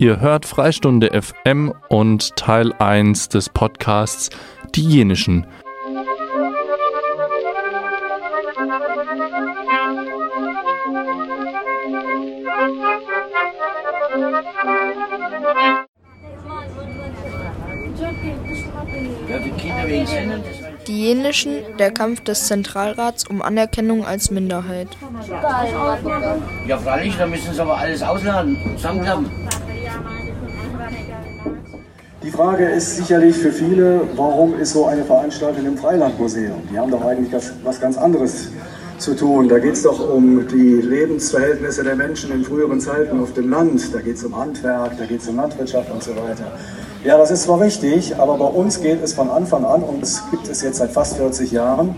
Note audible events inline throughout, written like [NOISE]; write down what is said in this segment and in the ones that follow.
Ihr hört Freistunde FM und Teil 1 des Podcasts Die Jenischen. Die Jenischen, der Kampf des Zentralrats um Anerkennung als Minderheit. Ja, freilich, da müssen sie aber alles ausladen, zusammenklappen. Die Frage ist sicherlich für viele, warum ist so eine Veranstaltung im Freilandmuseum? Die haben doch eigentlich was, ganz anderes zu tun. Da geht es doch um die Lebensverhältnisse der Menschen in früheren Zeiten auf dem Land. Da geht es um Handwerk, da geht es um Landwirtschaft und so weiter. Ja, das ist zwar richtig, aber bei uns geht es von Anfang an und es gibt es jetzt seit fast 40 Jahren.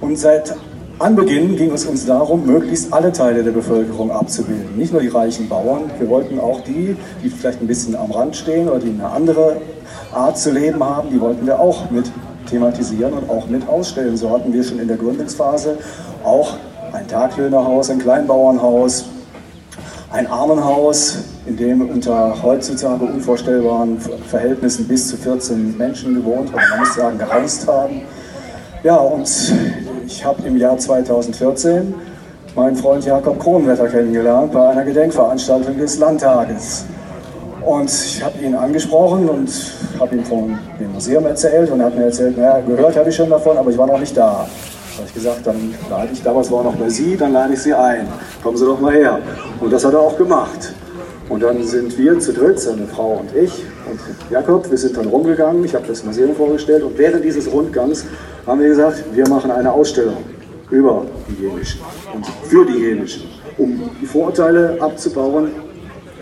Und seit Anbeginn ging es uns darum, möglichst alle Teile der Bevölkerung abzubilden. Nicht nur die reichen Bauern, wir wollten auch die, die vielleicht ein bisschen am Rand stehen oder die eine andere Art zu leben haben, die wollten wir auch mit thematisieren und auch mit ausstellen. So hatten wir schon in der Gründungsphase auch ein Taglöhnerhaus, ein Kleinbauernhaus, ein Armenhaus, in dem unter heutzutage unvorstellbaren Verhältnissen bis zu 14 Menschen gewohnt haben, man muss sagen gereist haben. Ja, und ich habe im Jahr 2014 meinen Freund Jakob Kronwetter kennengelernt bei einer Gedenkveranstaltung des Landtages. Und ich habe ihn angesprochen und habe ihm von dem Museum erzählt und er hat mir erzählt, naja, gehört habe ich schon davon, aber ich war noch nicht da. Da habe ich gesagt, dann lade ich, damals war noch bei Sie, dann lade ich Sie ein. Kommen Sie doch mal her. Und das hat er auch gemacht. Und dann sind wir zu dritt, seine Frau und ich und Jakob, wir sind dann rumgegangen, ich habe das Museum vorgestellt und während dieses Rundgangs haben wir gesagt, wir machen eine Ausstellung über die Jenischen und für die Jenischen, um die Vorurteile abzubauen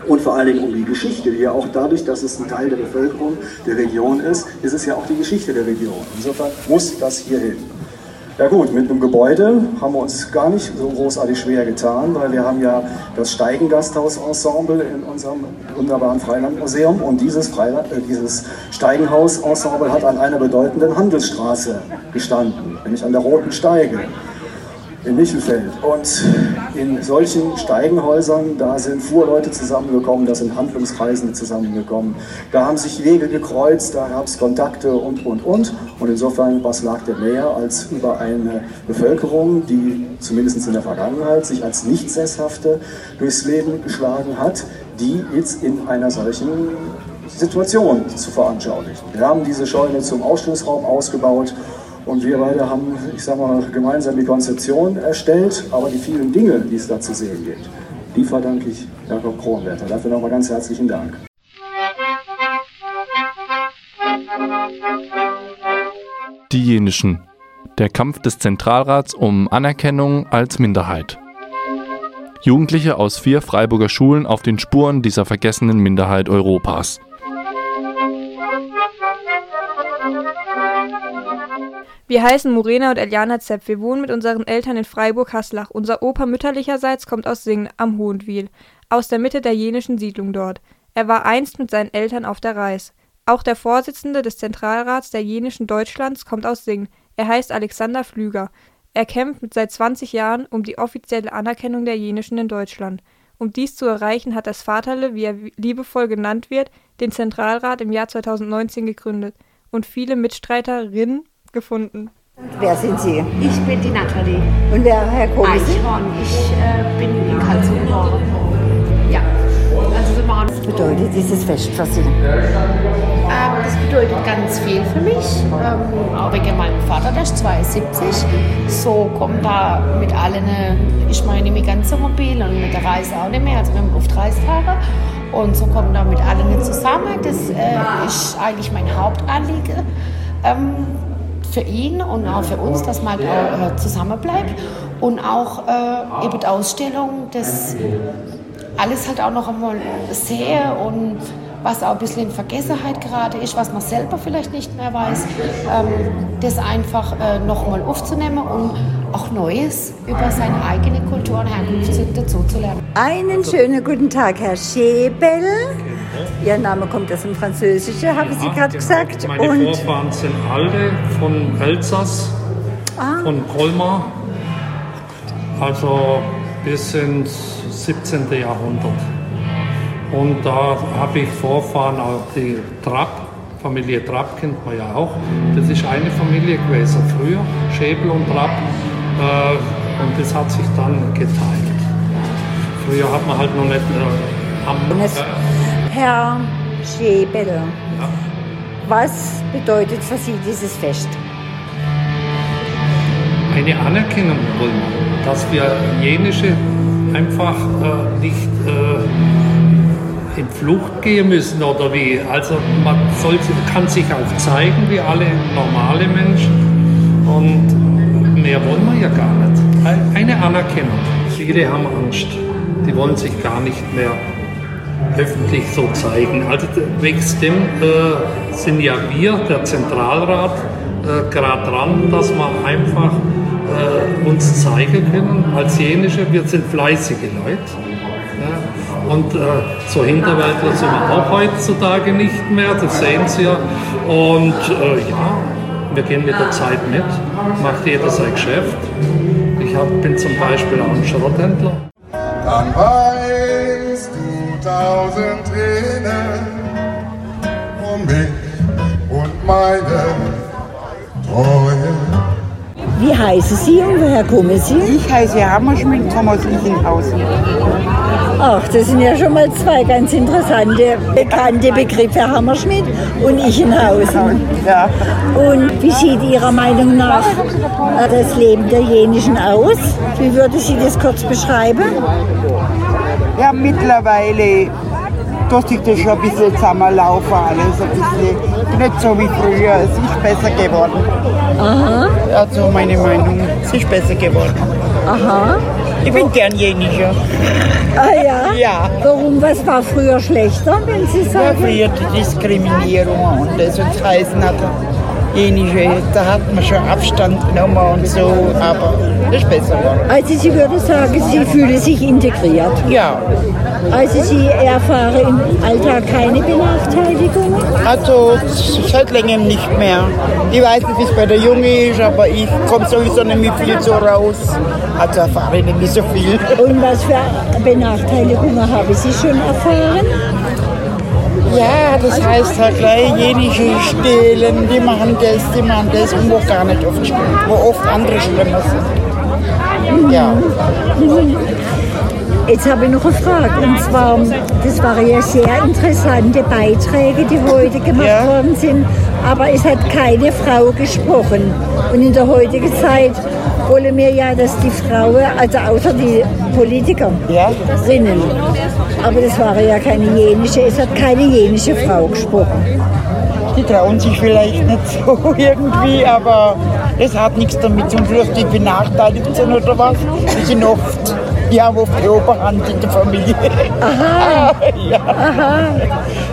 und vor allen Dingen um die Geschichte, die ja auch dadurch, dass es ein Teil der Bevölkerung der Region ist, ist es ja auch die Geschichte der Region. Insofern muss das hier hin. Ja gut, mit einem Gebäude haben wir uns gar nicht so großartig schwer getan, weil wir haben ja das Steigengasthaus-Ensemble in unserem wunderbaren Freilandmuseum und dieses, Freiland, äh, dieses Steigenhaus-Ensemble hat an einer bedeutenden Handelsstraße gestanden, nämlich an der Roten Steige in Michelfeld. Und in solchen Steigenhäusern, da sind Fuhrleute zusammengekommen, da sind Handlungskreisende zusammengekommen, da haben sich Wege gekreuzt, da gab es Kontakte und, und, und. Und insofern, was lag der näher als über eine Bevölkerung, die zumindest in der Vergangenheit sich als nicht sesshafte durchs Leben geschlagen hat, die jetzt in einer solchen Situation zu veranschaulichen. Wir haben diese Scheune zum Ausstellungsraum ausgebaut und wir beide haben, ich sag mal, gemeinsam die Konzeption erstellt, aber die vielen Dinge, die es da zu sehen gibt, die verdanke ich Jakob Kronwerter. Dafür nochmal ganz herzlichen Dank. Die Jenischen. Der Kampf des Zentralrats um Anerkennung als Minderheit. Jugendliche aus vier Freiburger Schulen auf den Spuren dieser vergessenen Minderheit Europas. Wir heißen Morena und Eliana Zepp. Wir wohnen mit unseren Eltern in Freiburg-Haslach. Unser Opa mütterlicherseits kommt aus Singen am Hohenwil, aus der Mitte der jenischen Siedlung dort. Er war einst mit seinen Eltern auf der Reis. Auch der Vorsitzende des Zentralrats der jenischen Deutschlands kommt aus Singen. Er heißt Alexander Flüger. Er kämpft seit 20 Jahren um die offizielle Anerkennung der jenischen in Deutschland. Um dies zu erreichen, hat das Vaterle, wie er liebevoll genannt wird, den Zentralrat im Jahr 2019 gegründet und viele Mitstreiterinnen gefunden. Wer sind Sie? Ich bin die Nathalie. Und wer, Herr Kohl? Eichhorn. Ich äh, bin in Karlsruhe geboren. Ja. Also wir waren Was bedeutet dieses Fest für Sie? Ähm, das bedeutet ganz viel für mich. Ähm, auch wegen meinem Vater, der ist 72. So kommt da mit allen, äh, ich meine, mit ganzem Mobil und mit der Reise auch nicht mehr. Also wir haben oft Reistage. Und so kommen da mit allen zusammen. Das äh, ist eigentlich mein Hauptanliegen. Ähm, für ihn und auch für uns, dass man da äh, zusammenbleibt. Und auch äh, eben die Ausstellung, das alles halt auch noch einmal sehe und was auch ein bisschen in Vergessenheit gerade ist, was man selber vielleicht nicht mehr weiß, ähm, das einfach äh, nochmal aufzunehmen und auch Neues über seine eigene Kultur und Herkunft dazu zu lernen. Einen schönen guten Tag, Herr Schäbel. Ihr Name kommt aus dem Französischen, haben Sie gerade gesagt. Meine Und Vorfahren sind alle von Elsass, Ah. von Colmar, also bis ins 17. Jahrhundert. Und da habe ich Vorfahren auch die Trapp, Familie Trapp kennt man ja auch. Das ist eine Familie gewesen früher, Schäbel und Trapp. Äh, und das hat sich dann geteilt. Früher hat man halt noch nicht äh, am, äh, Herr Schäbel, was bedeutet für Sie dieses Fest? eine Anerkennung wollen, dass wir jenische einfach äh, nicht äh, in Flucht gehen müssen oder wie. Also man soll, kann sich auch zeigen wie alle normale Menschen und mehr wollen wir ja gar nicht. Eine Anerkennung. Viele haben Angst, die wollen sich gar nicht mehr öffentlich so zeigen. Also wegen dem äh, sind ja wir, der Zentralrat, äh, gerade dran, dass wir einfach äh, uns zeigen können als jenische. Wir sind fleißige Leute. Und äh, so Hinterwäldler sind wir auch heutzutage nicht mehr, das sehen Sie ja. Und äh, ja, wir gehen mit der Zeit mit, macht jeder sein Geschäft. Ich hab, bin zum Beispiel auch ein Schrotthändler. Dann weißt du tausend Tränen um mich und meine Treue. Wie heißen Sie und woher kommen Sie? Ich heiße Hammerschmidt, komme aus Lichenhausen. Ach, das sind ja schon mal zwei ganz interessante, bekannte Begriffe, Hammerschmidt und Ichenhausen. Ja. Und wie sieht Ihrer Meinung nach äh, das Leben der Jenischen aus? Wie würde Sie das kurz beschreiben? Ja, mittlerweile tut sich das schon ein bisschen zusammenlaufen, alles ein bisschen nicht so wie früher. Es ist besser geworden. Aha. Also meine Meinung, es ist besser geworden. Aha. Ich bin gern jenischer. Ah ja? Ja. Warum? Was war früher schlechter, wenn Sie Ja, sagen? früher die Diskriminierung und das und das heißen hat jenische, da hat man schon Abstand genommen und so, aber das ist besser geworden. Also Sie würden sagen, Sie fühlen sich integriert. Ja, Also Sie erfahren im Alltag keine Benachteiligung? also seit längerem nicht mehr. Ich weiß nicht, wie es bei der Junge ist, aber ich komme sowieso nicht mehr viel so raus. Also erfahre ich nicht so viel. Und was für Benachteiligungen haben Sie schon erfahren? Ja, das heißt halt gleich jenische stehlen, die machen das, die machen das und wo gar nicht oft stimmt, wo oft andere schlimmer sind. Ja. Jetzt habe ich noch eine Frage. Und zwar, das waren ja sehr interessante Beiträge, die heute gemacht Ja. worden sind. Aber es hat keine Frau gesprochen. Und in der heutigen Zeit wollen wir ja, dass die Frauen, also außer die Politiker, Ja. drinnen. Aber das war ja keine jenische, es hat keine jenische Frau gesprochen. Die trauen sich vielleicht nicht so [LAUGHS] irgendwie, aber das hat nichts damit zu tun, dass die benachteiligt sind oder was. Die sind oft, die haben oft die Oberhand in der Familie. Aha, [LAUGHS] ja. aha,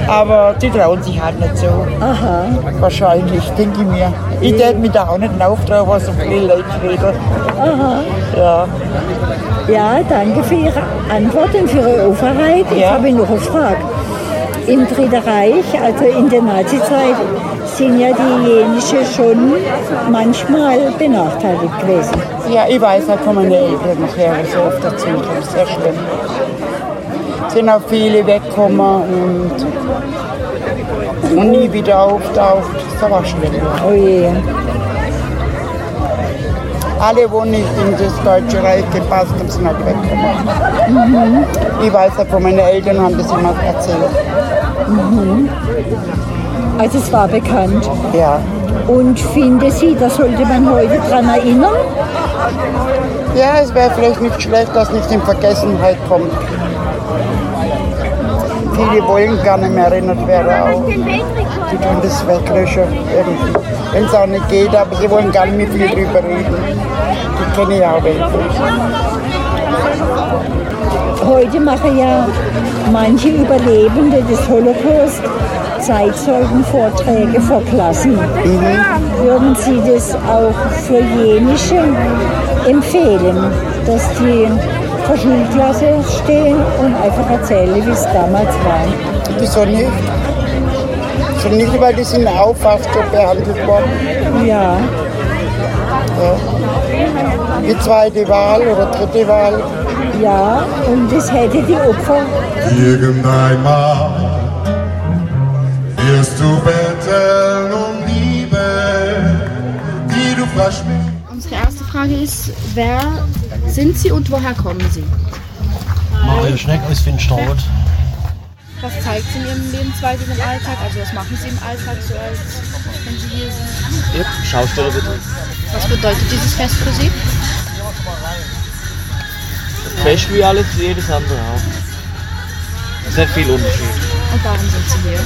Aber die trauen sich halt nicht so. aha. Wahrscheinlich, denke ich mir. Ich tät mich da auch nicht auftragen, was so viele Leute reden. Aha. Ja. Ja, danke für Ihre Antwort und für Ihre Offenheit. Jetzt Ja. habe ich noch eine Frage. Im Dritten Reich, also in der Nazizeit, sind ja die Jenische schon manchmal benachteiligt gewesen. Ja, ich weiß halt von meinen Eltern nachher so oft erzählt haben. Sehr schlimm. Es sind auch viele weggekommen und, und nie wieder auftaucht. Das war schlimm. Oh je. Alle, die nicht in das Deutsche Reich gepasst haben, sind halt weggekommen. Mhm. Ich weiß halt von meinen Eltern haben das immer erzählt. Mhm. Also es war bekannt. Ja. Und finde Sie, da sollte man heute dran erinnern? Ja, es wäre vielleicht nicht schlecht, dass nicht in Vergessenheit kommt. Viele wollen gar nicht mehr erinnert werden auch. Die tun das weglöschen. Wenn es auch nicht geht, aber sie wollen gar nicht mehr viel drüber reden. Die kenne ich auch welche. Heute machen ja manche Überlebende des Holocaust Zeitzeugenvorträge vor Klassen. Würden Sie das auch für jenische empfehlen, dass die vor Schulklasse stehen und einfach erzählen, wie es damals war? Wieso nicht? So nicht, weil die sind auch fast so behandelt worden. Ja. Ja. Die zweite Wahl oder dritte Wahl. Ja, und es hätte die Opfer. Irgendeinmal du betteln um Liebe, die du versprichst. Unsere erste Frage ist, wer sind Sie und woher kommen Sie? Mario Schneck aus Finsterrot. Was zeigt Sie in Ihrem Lebensweise im Alltag? Also was machen Sie im Alltag so, als wenn Sie hier sind? Ja, Schausteller bitte. Was bedeutet dieses Fest für Sie? Fest wie alles, jedes andere auch. Es ist nicht viel Unterschied. Und warum sind Sie hier?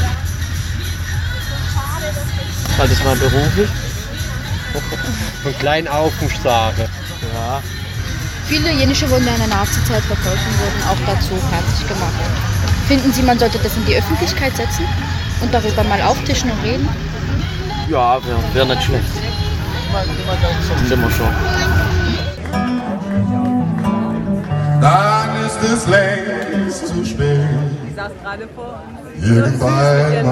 Weil das mein Beruf ist. Von klein auf sagen. Ja. Viele jenische wurden in der Nazizeit verfolgt und wurden auch dazu fertig gemacht. Finden Sie, man sollte das in die Öffentlichkeit setzen und darüber mal auftischen und reden? Ja, wäre wär nicht schlecht. Sind wir schon. Dann ist es längst zu spät. Ich saß gerade vor uns. Irgendeinmal.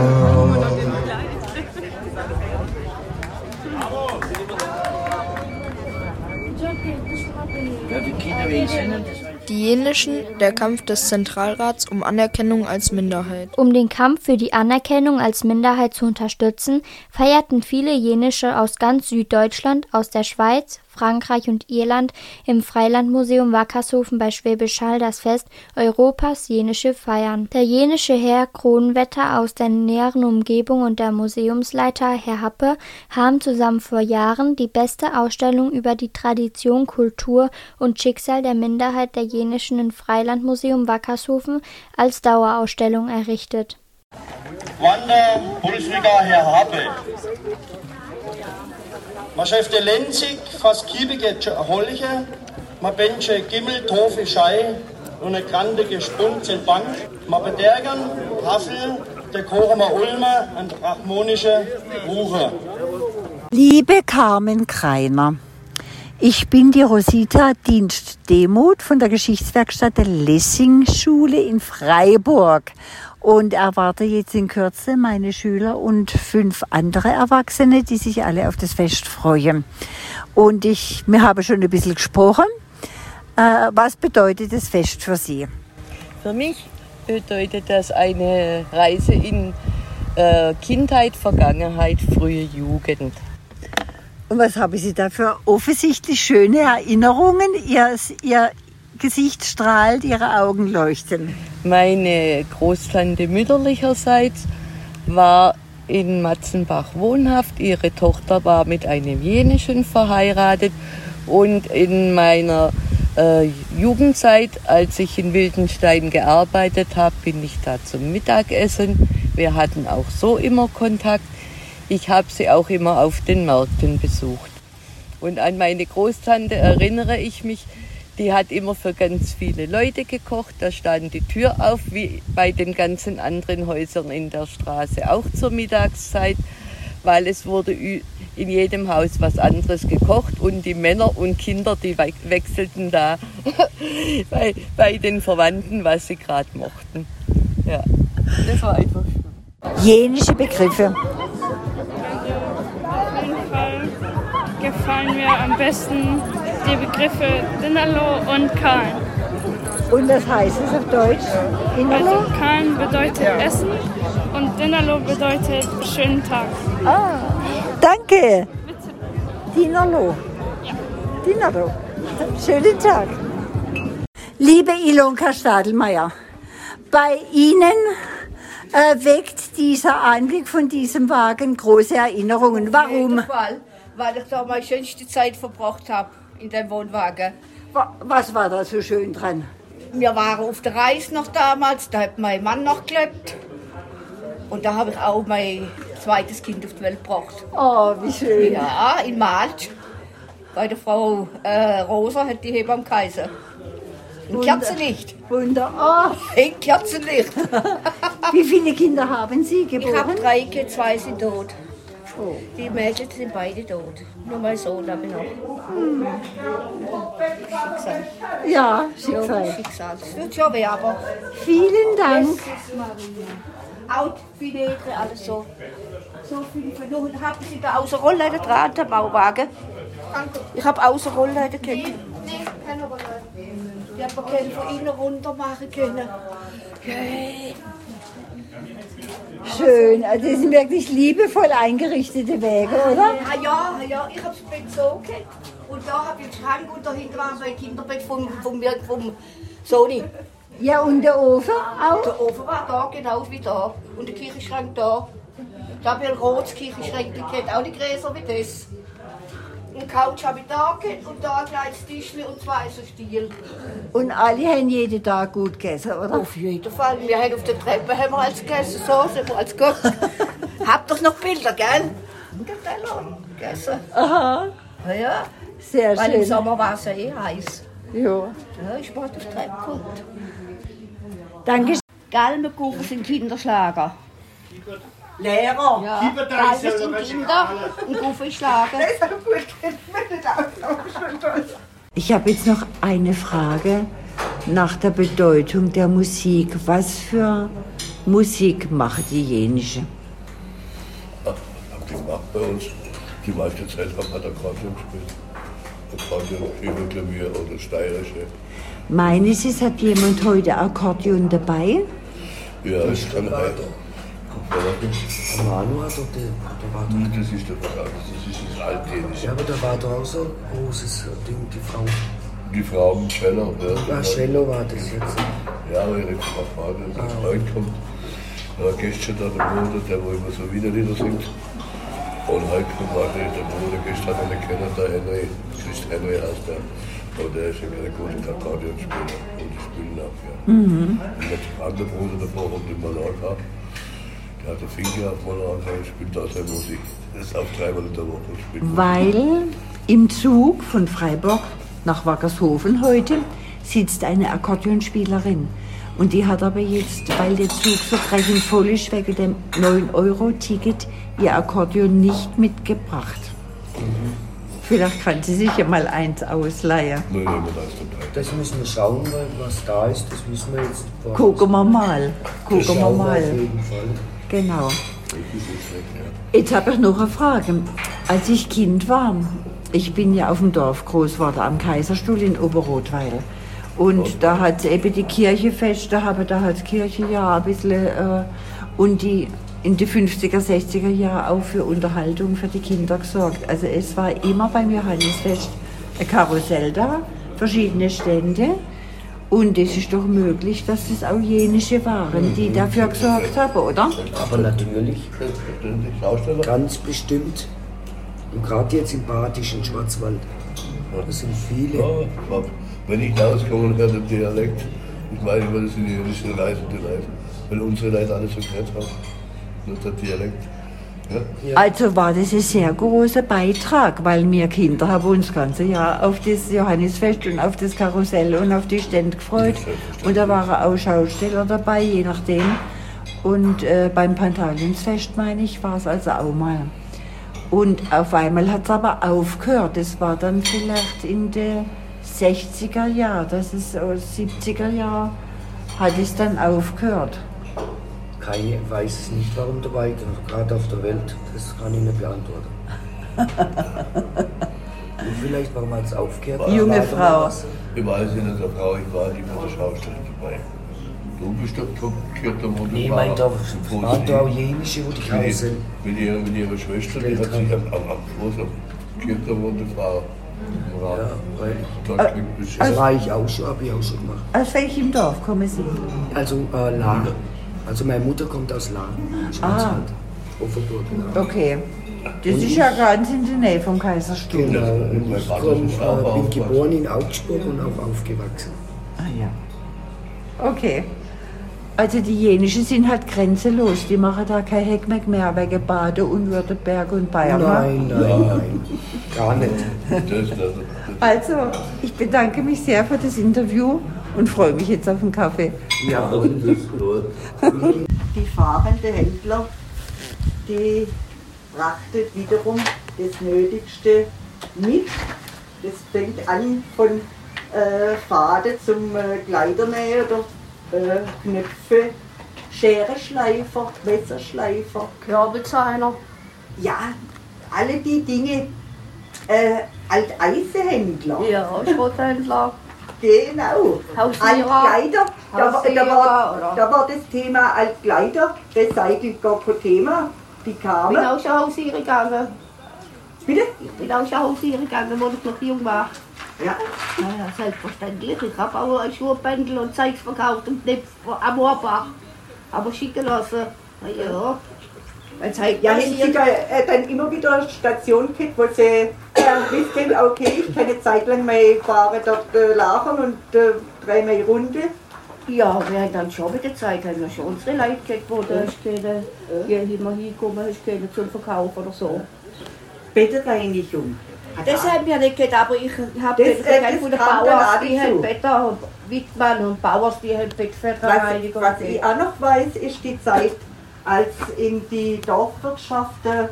Die Jenischen, der Kampf des Zentralrats um Anerkennung als Minderheit. Um den Kampf für die Anerkennung als Minderheit zu unterstützen, feierten viele Jenische aus ganz Süddeutschland, aus der Schweiz, Frankreich und Irland im Freilandmuseum Wackershofen bei Schwäbisch Hall das Fest Europas Jenische Feiern. Der jenische Herr Kronwetter aus der näheren Umgebung und der Museumsleiter Herr Happe haben zusammen vor Jahren die beste Ausstellung über die Tradition, Kultur und Schicksal der Minderheit der Jenischen im Freilandmuseum Wackershofen als Dauerausstellung errichtet. Wander Pulsriger Herr Happe. Man schäfte Lenzig, fast kiebige Holche, man benche Gimmel, Tofe, Schei und eine grandige Spunzen Bank. Man bedergern, Haffel, der Kochemer Ulmer und harmonische Wuche. Liebe Carmen Kreiner, ich bin die Rosita Dienst Demuth von der Geschichtswerkstatt der Lessing-Schule in Freiburg und erwarte jetzt in Kürze meine Schüler und fünf andere Erwachsene, die sich alle auf das Fest freuen. Und ich, wir haben schon ein bisschen gesprochen. Äh, was bedeutet das Fest für Sie? Für mich bedeutet das eine Reise in äh, Kindheit, Vergangenheit, frühe Jugend. Und was haben Sie da für offensichtlich schöne Erinnerungen? Ihr, Ihr Gesicht strahlt, Ihre Augen leuchten. Meine Großtante mütterlicherseits war in Matzenbach wohnhaft. Ihre Tochter war mit einem Jenischen verheiratet. Und in meiner äh, Jugendzeit, als ich in Wildenstein gearbeitet habe, bin ich da zum Mittagessen. Wir hatten auch so immer Kontakt. Ich habe sie auch immer auf den Märkten besucht. Und an meine Großtante erinnere ich mich, die hat immer für ganz viele Leute gekocht. Da stand die Tür auf, wie bei den ganzen anderen Häusern in der Straße, auch zur Mittagszeit, weil es wurde in jedem Haus was anderes gekocht und die Männer und Kinder, die wechselten da [LAUGHS] bei, bei den Verwandten, was sie gerade mochten. Ja, das war einfach schön. Jenische Begriffe. Gefallen mir am besten die Begriffe Dinnerlo und Kahn. Und was heißt es auf Deutsch? Dinnerlo? Also Kahn bedeutet Essen und Dinnerlo bedeutet schönen Tag. Ah, danke. Dinnerlo. Ja. Dinnerlo. Schönen Tag. Liebe Ilonka Stadelmeier, bei Ihnen äh, weckt dieser Anblick von diesem Wagen große Erinnerungen. Warum? Weil ich da meine schönste Zeit verbracht habe in dem Wohnwagen. Was war da so schön dran? Wir waren auf der Reise noch damals, da hat mein Mann noch gelebt. Und da habe ich auch mein zweites Kind auf die Welt gebracht. Oh, wie schön. Ja, in Malch. Bei der Frau äh, Rosa hat die Hebamme Kaiser. Ein Wunder. Kerzenlicht. Wunder. Oh. Ein Kerzenlicht. [LAUGHS] Wie viele Kinder haben Sie geboren? Ich habe drei Kinder, zwei sind tot. Oh. Die Mädchen sind beide tot. Nur mein Sohn habe ich noch. Hm. Schicksal. Ja, Schicksal. Ja, Schicksal. Das wird schon weh, aber. Vielen Dank. Auch viele alles so. So viele Verluste. Haben Sie da außer Rollleiter dran, der Bauwagen? Ich habe außer Rollleiter gekriegt. Nee, keine Rolle. Die hat man keinen von innen runter machen können. Hey. Schön, also das sind wirklich liebevoll eingerichtete Wege, oder? Ah ja, ja, ich habe das Bett so gehabt. Und da habe ich den Schrank und dahinter war so ein Kinderbett vom, vom, vom Sony. Ja, und der Ofen auch? Der Ofen war da, genau wie da. Und der Küchenschrank da. Da habe ich ein rotes Küchenschrank gehabt, auch nicht größer wie das. Eine Couch habe ich da gehabt und da ein kleines Tischchen und zwei so Stiel. Und alle haben jeden Tag gut gegessen, oder? Auf jeden Fall. Wir haben auf der Treppe haben wir als gegessen, so sind wir als Gott. [LAUGHS] Habt doch noch Bilder, gell? Und Teller gegessen. Aha. Ja, ja. Sehr Weil schön. im Sommer war es ja eh heiß. Ja. Ja, ich war auf die Treppe gekommen. Danke. Galmenkuchen sind Kinderschlager. Lehrer. Ja, Lieber da ist ja Galmen der sind Kinder und Kuchen ist Schlager. Ich habe jetzt noch eine Frage nach der Bedeutung der Musik. Was für Musik macht die jenische? Die gemacht bei uns. Die meiste Zeit haben wir Akkordeon gespielt. Akkordeon, Flügel, Klavier oder steirische. Meines ist, hat jemand heute Akkordeon dabei? Ja, ich kann Manu hat doch den, der war doch, Das ist der Verlag, das ist das Altdänische. ja, aber da war doch auch so ein großes Ding, die Frau. Die Frau mit Cello. Ja, Ah, Cello war das jetzt. Ja, aber ihre Frau Vater, der Freund kommt. Da war gestern da der Bruder, der wo immer so Widerlieder singt. Und heute kommt auch der der Bruder, gestern hat er kennen, der Henry, Christ Henry heißt der. Und der ist ein guter Akkordeonspieler. Und die spielen auch, ja. Mhm. Und der andere Bruder davor kommt in Mallorca. Der hat einen Finger auf Mallorca und spielt da seine Musik. Das ist auf dreimal in der Woche. Weil im Zug von Freiburg nach Wackershofen heute sitzt eine Akkordeonspielerin. Und die hat aber jetzt, weil der Zug so brechend voll ist, wegen dem 9-Euro-Ticket, ihr Akkordeon nicht mitgebracht. Vielleicht kann sie sich ja mal eins ausleihen. Nein, nein, das ist dabei. Das müssen wir schauen, was da ist, das wissen wir jetzt. Gucken wir mal. Gucken wir mal. auf jeden Fall. Genau. Jetzt habe ich noch eine Frage. Als ich Kind war, ich bin ja auf dem Dorf groß geworden, am Kaiserstuhl in Oberrotweil. Und da hat eben die Kirche fest, da habe da hat Kirche ja ein bisschen, äh, und die in die 50er, 60er Jahre auch für Unterhaltung für die Kinder gesorgt. Also es war immer beim Johannisfest ein Karussell da, verschiedene Stände. Und es ist doch möglich, dass es auch jenische waren, die dafür gesorgt haben, oder? Aber natürlich, ganz bestimmt. Und gerade jetzt im Badischen Schwarzwald. Das sind viele. Ja, wenn ich rauskomme und höre den Dialekt, ich weiß immer, das sind die jüdischen reisende Leute. Weil unsere Leute alles so gehört haben. Nur der Dialekt. Ja? Also war das ein sehr großer Beitrag, weil wir Kinder haben uns das ganze Jahr auf das Johannisfest und auf das Karussell und auf die Stände gefreut. Und da waren auch Schausteller dabei, je nachdem. Und äh, beim Pantalionsfest, meine ich, war es also auch mal. Und auf einmal hat es aber aufgehört. Das war dann vielleicht in den 60er Jahren, das ist so 70er Jahre, hat es dann aufgehört. Keine weiß es nicht, warum dabei ist, gerade auf der Welt. Das kann ich nicht beantworten. [LAUGHS] Und vielleicht, warum hat es aufgehört? Junge Frau. Ich weiß nicht, der Frau, ich war immer der Schausteller dabei. Du bist der Kirchtermund. Nee, ich meine, da waren da auch jenische, wo die sind. mit, ihrer, mit ihrer Schwester, die hat sich am, am, am Fuß am Kirchtermund Frau. Ja, man das war ich auch schon, habe ich auch schon gemacht. Aus welchem Dorf kommen Sie? Also äh, Lahr. Also meine Mutter kommt aus Lahr. Schwarzwald. Offenburg. Lahr. Okay. Das ist ja ganz in der Nähe vom Kaiserstuhl. Genau, und mein ich komm, äh, bin geboren in Augsburg und auch aufgewachsen. Ah ja. Okay. Also die jenischen sind halt grenzenlos. Die machen da kein Heckmeck mehr wegen Bade und Württemberg und Bayern. ne? Nein, nein, nein. Gar nicht. Also, ich bedanke mich sehr für das Interview und freue mich jetzt auf den Kaffee. Ja, das ist gut. Die fahrende Händler, die frachtet wiederum das Nötigste mit. Das fängt an von äh, Faden zum äh, Kleidernähen oder äh, Knöpfe, Schereschleifer, Messerschleifer. Körbelzahner. Ja, alle die Dinge. Äh, Alteisehändler. Ja, Schrotthändler. Genau. Altkleider. Da, war- da, war, da war das Thema Altkleider. Recycelt gar kein Thema. Die Ich kamen. bin auch schon hausieren gegangen. Bitte? Ich bin auch schon hausieren gegangen, als ich noch jung war. Ja. Naja, selbstverständlich. Ich habe auch ein Schuhbändel und Zeugs verkauft und Knipf am Moorbach. Aber schicken lassen. Na ja. Wenn's halt Ja, passiert- Sie da äh, dann immer wieder eine Station gehabt, wo Sie äh, [LAUGHS] wissen, okay, ich kann eine Zeit lang mal fahren dort äh, lagern und äh, dreimal Runde. Ja, wir haben dann schon mit der Zeit haben wir schon unsere Leute gehabt, wo da ist keine, hier immer hinkommen, ist keine zum Verkauf oder so. Bettenreinigung. Das haben wir nicht gehabt, aber ich habe Das, das, äh, das von den auch die haben Better und Wittmann und Bauers, die haben Was, Bettfettreinigung. was ich auch noch weiß, ist die Zeit, als in die Dorfwirtschaft äh,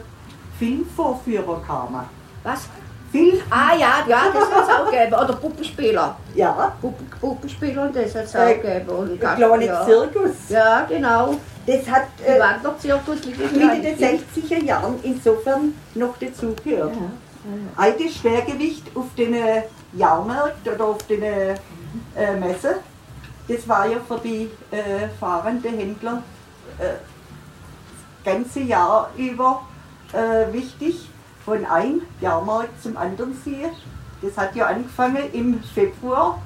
Filmvorführer kamen. Was? Film? Ah ja, ja, das hat es auch gegeben. Oder Puppenspieler. Ja. Puppen, Puppenspieler und das hat es Äh, auch gegeben. Und der kleine ja. Zirkus. Ja, genau. Das hat äh, Wanderzirkus Mitte der kleinen 60er Jahren insofern noch dazugehört. Altes Schwergewicht auf den äh, Jahrmärkten oder auf den äh, äh, Messen, das war ja für die äh, fahrenden Händler äh, ganze Jahr über äh, wichtig, von einem Jahrmarkt zum anderen ziehen. Das hat ja angefangen im Februar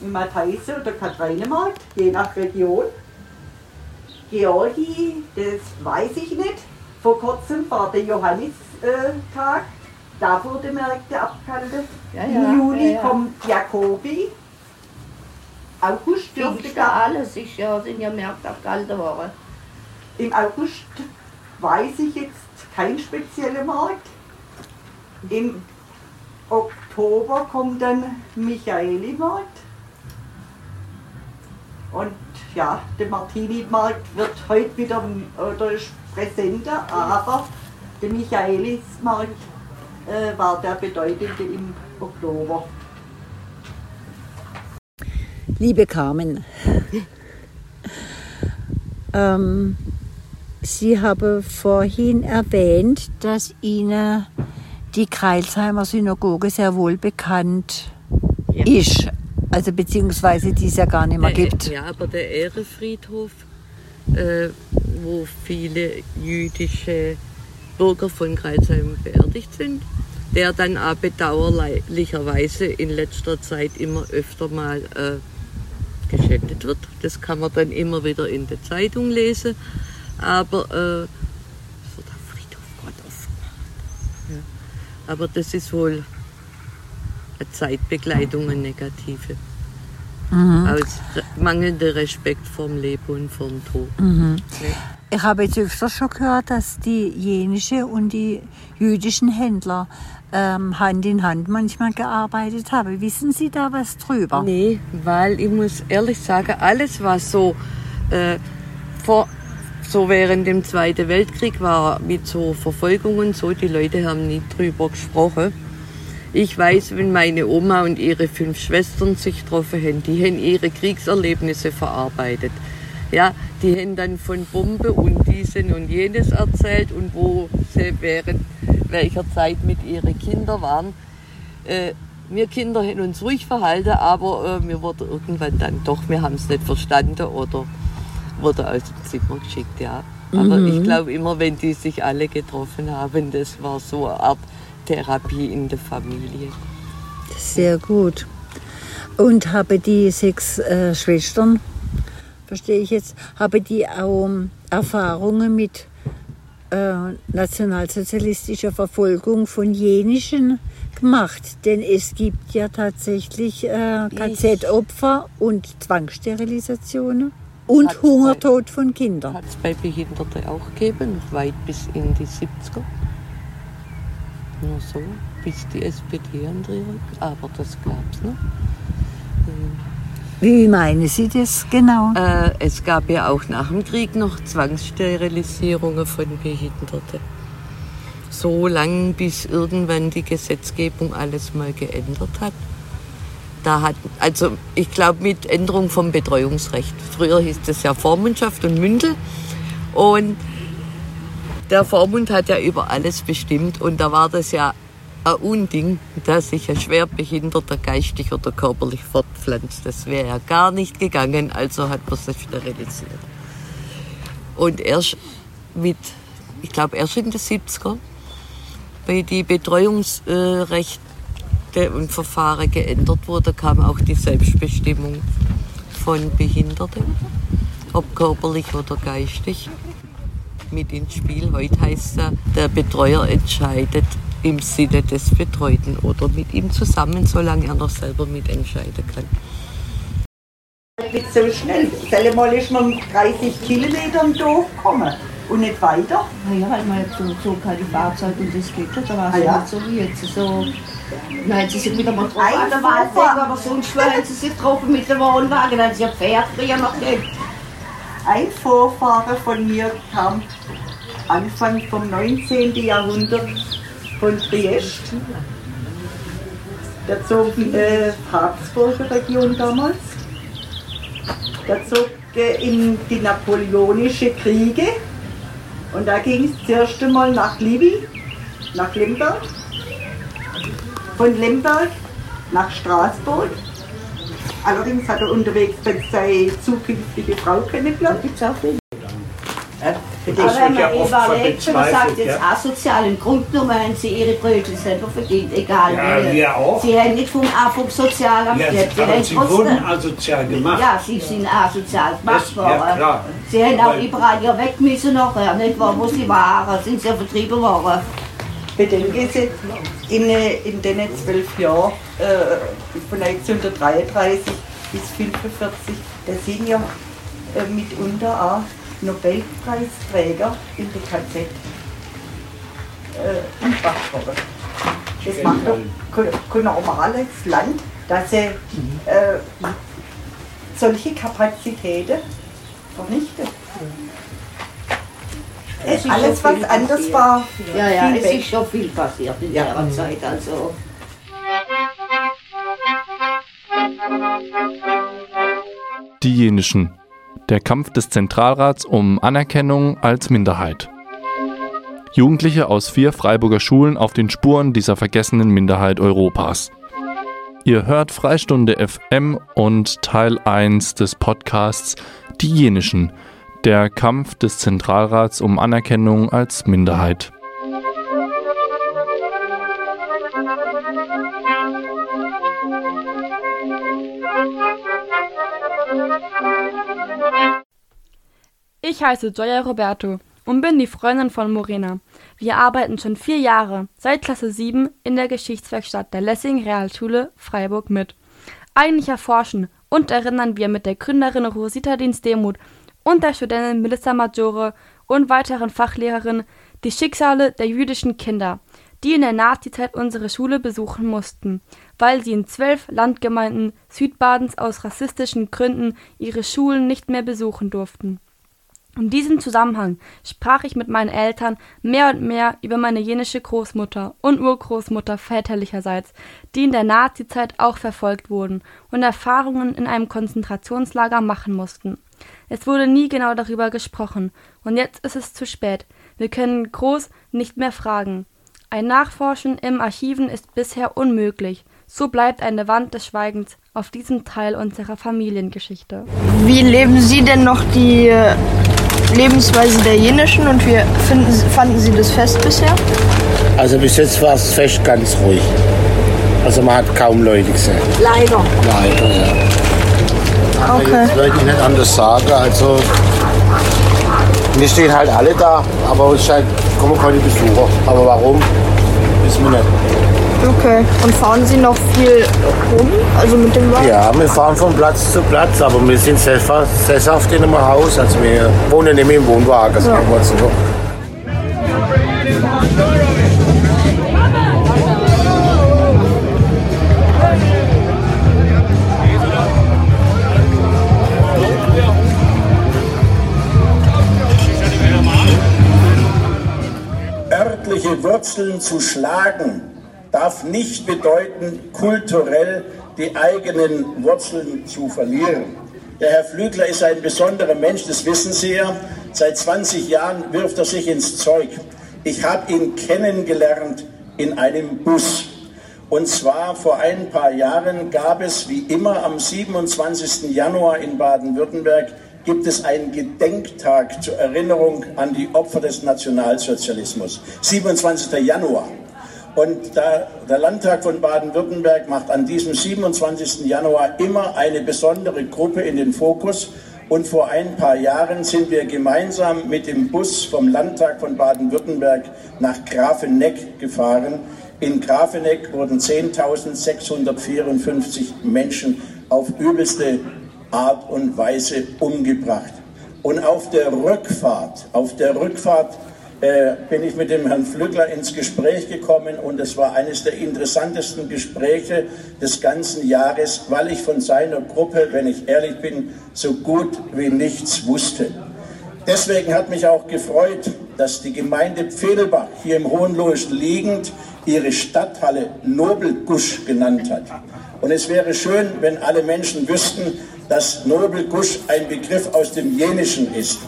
im Matheise oder Katharinemarkt, je nach Region. Georgi, das weiß ich nicht. Vor kurzem war der Johannistag, da wurde Märkte abgehalten. Ja, ja, Im Juli ja, kommt Jakobi. August dürfte da alles ja, sind ja Märkte abgehalten worden. Im August weiß ich jetzt kein spezieller Markt. Im Oktober kommt dann Michaeli-Markt. Und ja, der Martini-Markt wird heute wieder oder ist präsenter, aber der Michaelis-Markt äh, war der bedeutende im Oktober. Liebe Carmen, ähm, Sie haben vorhin erwähnt, dass Ihnen die Kreilsheimer Synagoge sehr wohl bekannt ist. Also beziehungsweise die es ja gar nicht mehr gibt. Ja, aber der Ehrefriedhof, äh, wo viele jüdische Bürger von Kreuzheim beerdigt sind, der dann auch bedauerlicherweise in letzter Zeit immer öfter mal äh, geschändet wird. Das kann man dann immer wieder in der Zeitung lesen. Aber äh, am Friedhof Gott offen ja. Aber das ist wohl eine Zeitbegleitung, eine negative. Mhm. Aus re mangelnder Respekt vorm Leben und vorm Tod. Mhm. Ja. Ich habe jetzt öfter schon gehört, dass die jenische und die jüdischen Händler ähm, Hand in Hand manchmal gearbeitet haben. Wissen Sie da was drüber? Nee, weil ich muss ehrlich sagen, alles was so äh, vor so während dem Zweiten Weltkrieg war mit so Verfolgung und so, die Leute haben nie drüber gesprochen. Ich weiß, wenn meine Oma und ihre fünf Schwestern sich getroffen haben, die haben ihre Kriegserlebnisse verarbeitet. Ja, die haben dann von Bombe und diesen und jenes erzählt und wo sie während welcher Zeit mit ihren Kindern waren. Äh, wir Kinder haben uns ruhig verhalten, aber äh, wir wurden irgendwann dann doch, wir haben es nicht verstanden oder wurde aus dem Zimmer geschickt, ja. Aber Mhm. ich glaube immer, wenn die sich alle getroffen haben, das war so eine Art Therapie in der Familie. Sehr gut. Und habe die sechs äh, Schwestern, verstehe ich jetzt, habe die auch ähm, Erfahrungen mit äh, nationalsozialistischer Verfolgung von jenischen gemacht? Denn es gibt ja tatsächlich äh, KZ-Opfer und Zwangssterilisationen und Hat's Hungertod von Kindern. Hat es bei Behinderten auch gegeben, noch weit bis in die 70er. Nur so, bis die SPD an die Rück. Aber das gab es noch. Wie meinen Sie das genau? Äh, es gab ja auch nach dem Krieg noch Zwangssterilisierungen von Behinderten. So lang, bis irgendwann die Gesetzgebung alles mal geändert hat. Da hat, also ich glaube mit Änderung vom Betreuungsrecht. Früher hieß das ja Vormundschaft und Mündel. Und der Vormund hat ja über alles bestimmt und da war das ja ein Unding, dass sich ein Schwerbehinderter geistig oder körperlich fort- gepflanzt. Das wäre ja gar nicht gegangen, also hat man wieder reduziert. Und erst mit, ich glaube erst in den 70er, bei die Betreuungsrechte und Verfahren geändert wurde, kam auch die Selbstbestimmung von Behinderten, ob körperlich oder geistig, mit ins Spiel. Heute heißt es, der Betreuer entscheidet im Sinne des Betreuten oder mit ihm zusammen, solange er noch selber mitentscheiden kann. Nicht so schnell. Stell mal, ist man 30 Kilometer im Dorf gekommen und nicht weiter. Naja, weil man so, so keine Fahrzeuge und das geht schon, da war es Ah, ja ja. nicht so wie jetzt. So, ist sie wieder mal drauf Ein Waldweg, Vorfahrt. aber sonst [LAUGHS] war sie sich drauf mit dem Wohnwagen, da sie ja Pferd früher noch nicht. Ein Vorfahre von mir kam Anfang vom 19. Jahrhundert von Triest. Der zog in der Habsburger Region damals. Der zog äh, in die napoleonische Kriege. Und da ging es zuerst einmal nach Libi, nach Lemberg. Von Lemberg nach Straßburg. Allerdings hat er unterwegs dann seine zukünftige Frau kennengelernt. Gibt's auch viele. Aber wenn man überlegt, man sagt, jetzt asozial, im Grunde genommen haben sie ihre Brötchen selber verdient, egal Ja, wie. wir auch. Sie haben nicht vom, auch vom Sozialamt Ja, sie aber haben sie wurden asozial gemacht. Ja, sie sind asozial gemacht ja, worden. klar. Sie haben auch überall ja weg müssen nachher, nicht wahr, wo sie waren, sind sie ja vertrieben worden. Bedenken Sie, in, äh, in den zwölf Jahren äh, von 1933 bis 1945, da sind ja äh, mitunter auch Nobelpreisträger in der KZ äh, umgebracht worden. Das macht doch kein, kein normales Land, dass sie äh, solche Kapazitäten vernichtet. Es Alles, was anders passiert. war, Ja, ja, es weg. ist schon viel passiert in Ja. der Zeit, also. Die Jenischen. Der Kampf des Zentralrats um Anerkennung als Minderheit. Jugendliche aus vier Freiburger Schulen auf den Spuren dieser vergessenen Minderheit Europas. Ihr hört Freistunde FM und Teil 1 des Podcasts Die Jenischen. Der Kampf des Zentralrats um Anerkennung als Minderheit. Ich heiße Joya Roberto und bin die Freundin von Morena. Wir arbeiten schon vier Jahre, seit Klasse 7, in der Geschichtswerkstatt der Lessing Realschule Freiburg mit. Eigentlich erforschen und erinnern wir mit der Gründerin Rosita Dienst-Demuth und der Studentin Melissa Maggiore und weiteren Fachlehrerin die Schicksale der jüdischen Kinder, die in der Nazizeit unsere Schule besuchen mussten, weil sie in zwölf Landgemeinden Südbadens aus rassistischen Gründen ihre Schulen nicht mehr besuchen durften. In diesem Zusammenhang sprach ich mit meinen Eltern mehr und mehr über meine jenische Großmutter und Urgroßmutter väterlicherseits, die in der Nazizeit auch verfolgt wurden und Erfahrungen in einem Konzentrationslager machen mussten. Es wurde nie genau darüber gesprochen, und jetzt ist es zu spät. Wir können groß nicht mehr fragen. Ein Nachforschen im Archiven ist bisher unmöglich. So bleibt eine Wand des Schweigens auf diesem Teil unserer Familiengeschichte. Wie leben Sie denn noch die äh, Lebensweise der Jenischen und wie finden, fanden Sie das Fest bisher? Also bis jetzt war das Fest ganz ruhig. Also man hat kaum Leute gesehen. Leider. Leider, ja. Okay. Jetzt wollte ich nicht anders sagen. Also wir stehen halt alle da, aber uns halt kommen keine Besucher. Aber warum, wissen wir nicht. Okay. Und fahren Sie noch viel rum? Also mit dem Wagen? Ja, wir fahren von Platz zu Platz, aber wir sind sesshaft in einem Haus. Also wir wohnen nicht mehr im Wohnwagen, sagen wir so. Örtliche Wurzeln zu schlagen darf nicht bedeuten, kulturell die eigenen Wurzeln zu verlieren. Der Herr Flügler ist ein besonderer Mensch, das wissen Sie ja. Seit 20 Jahren wirft er sich ins Zeug. Ich habe ihn kennengelernt in einem Bus. Und zwar vor ein paar Jahren gab es, wie immer am 27. Januar in Baden-Württemberg, gibt es einen Gedenktag zur Erinnerung an die Opfer des Nationalsozialismus. 27. Januar. Und da, der Landtag von Baden-Württemberg macht an diesem 27. Januar immer eine besondere Gruppe in den Fokus. Und vor ein paar Jahren sind wir gemeinsam mit dem Bus vom Landtag von Baden-Württemberg nach Grafeneck gefahren. In Grafeneck wurden 10.654 Menschen auf übelste Art und Weise umgebracht. Und auf der Rückfahrt, auf der Rückfahrt äh, bin ich mit dem Herrn Flügler ins Gespräch gekommen und es war eines der interessantesten Gespräche des ganzen Jahres, weil ich von seiner Gruppe, wenn ich ehrlich bin, so gut wie nichts wusste. Deswegen hat mich auch gefreut, dass die Gemeinde Pfedelbach hier im Hohenlohe liegend ihre Stadthalle Nobelgusch genannt hat. Und es wäre schön, wenn alle Menschen wüssten, dass Nobelgusch ein Begriff aus dem Jenischen ist.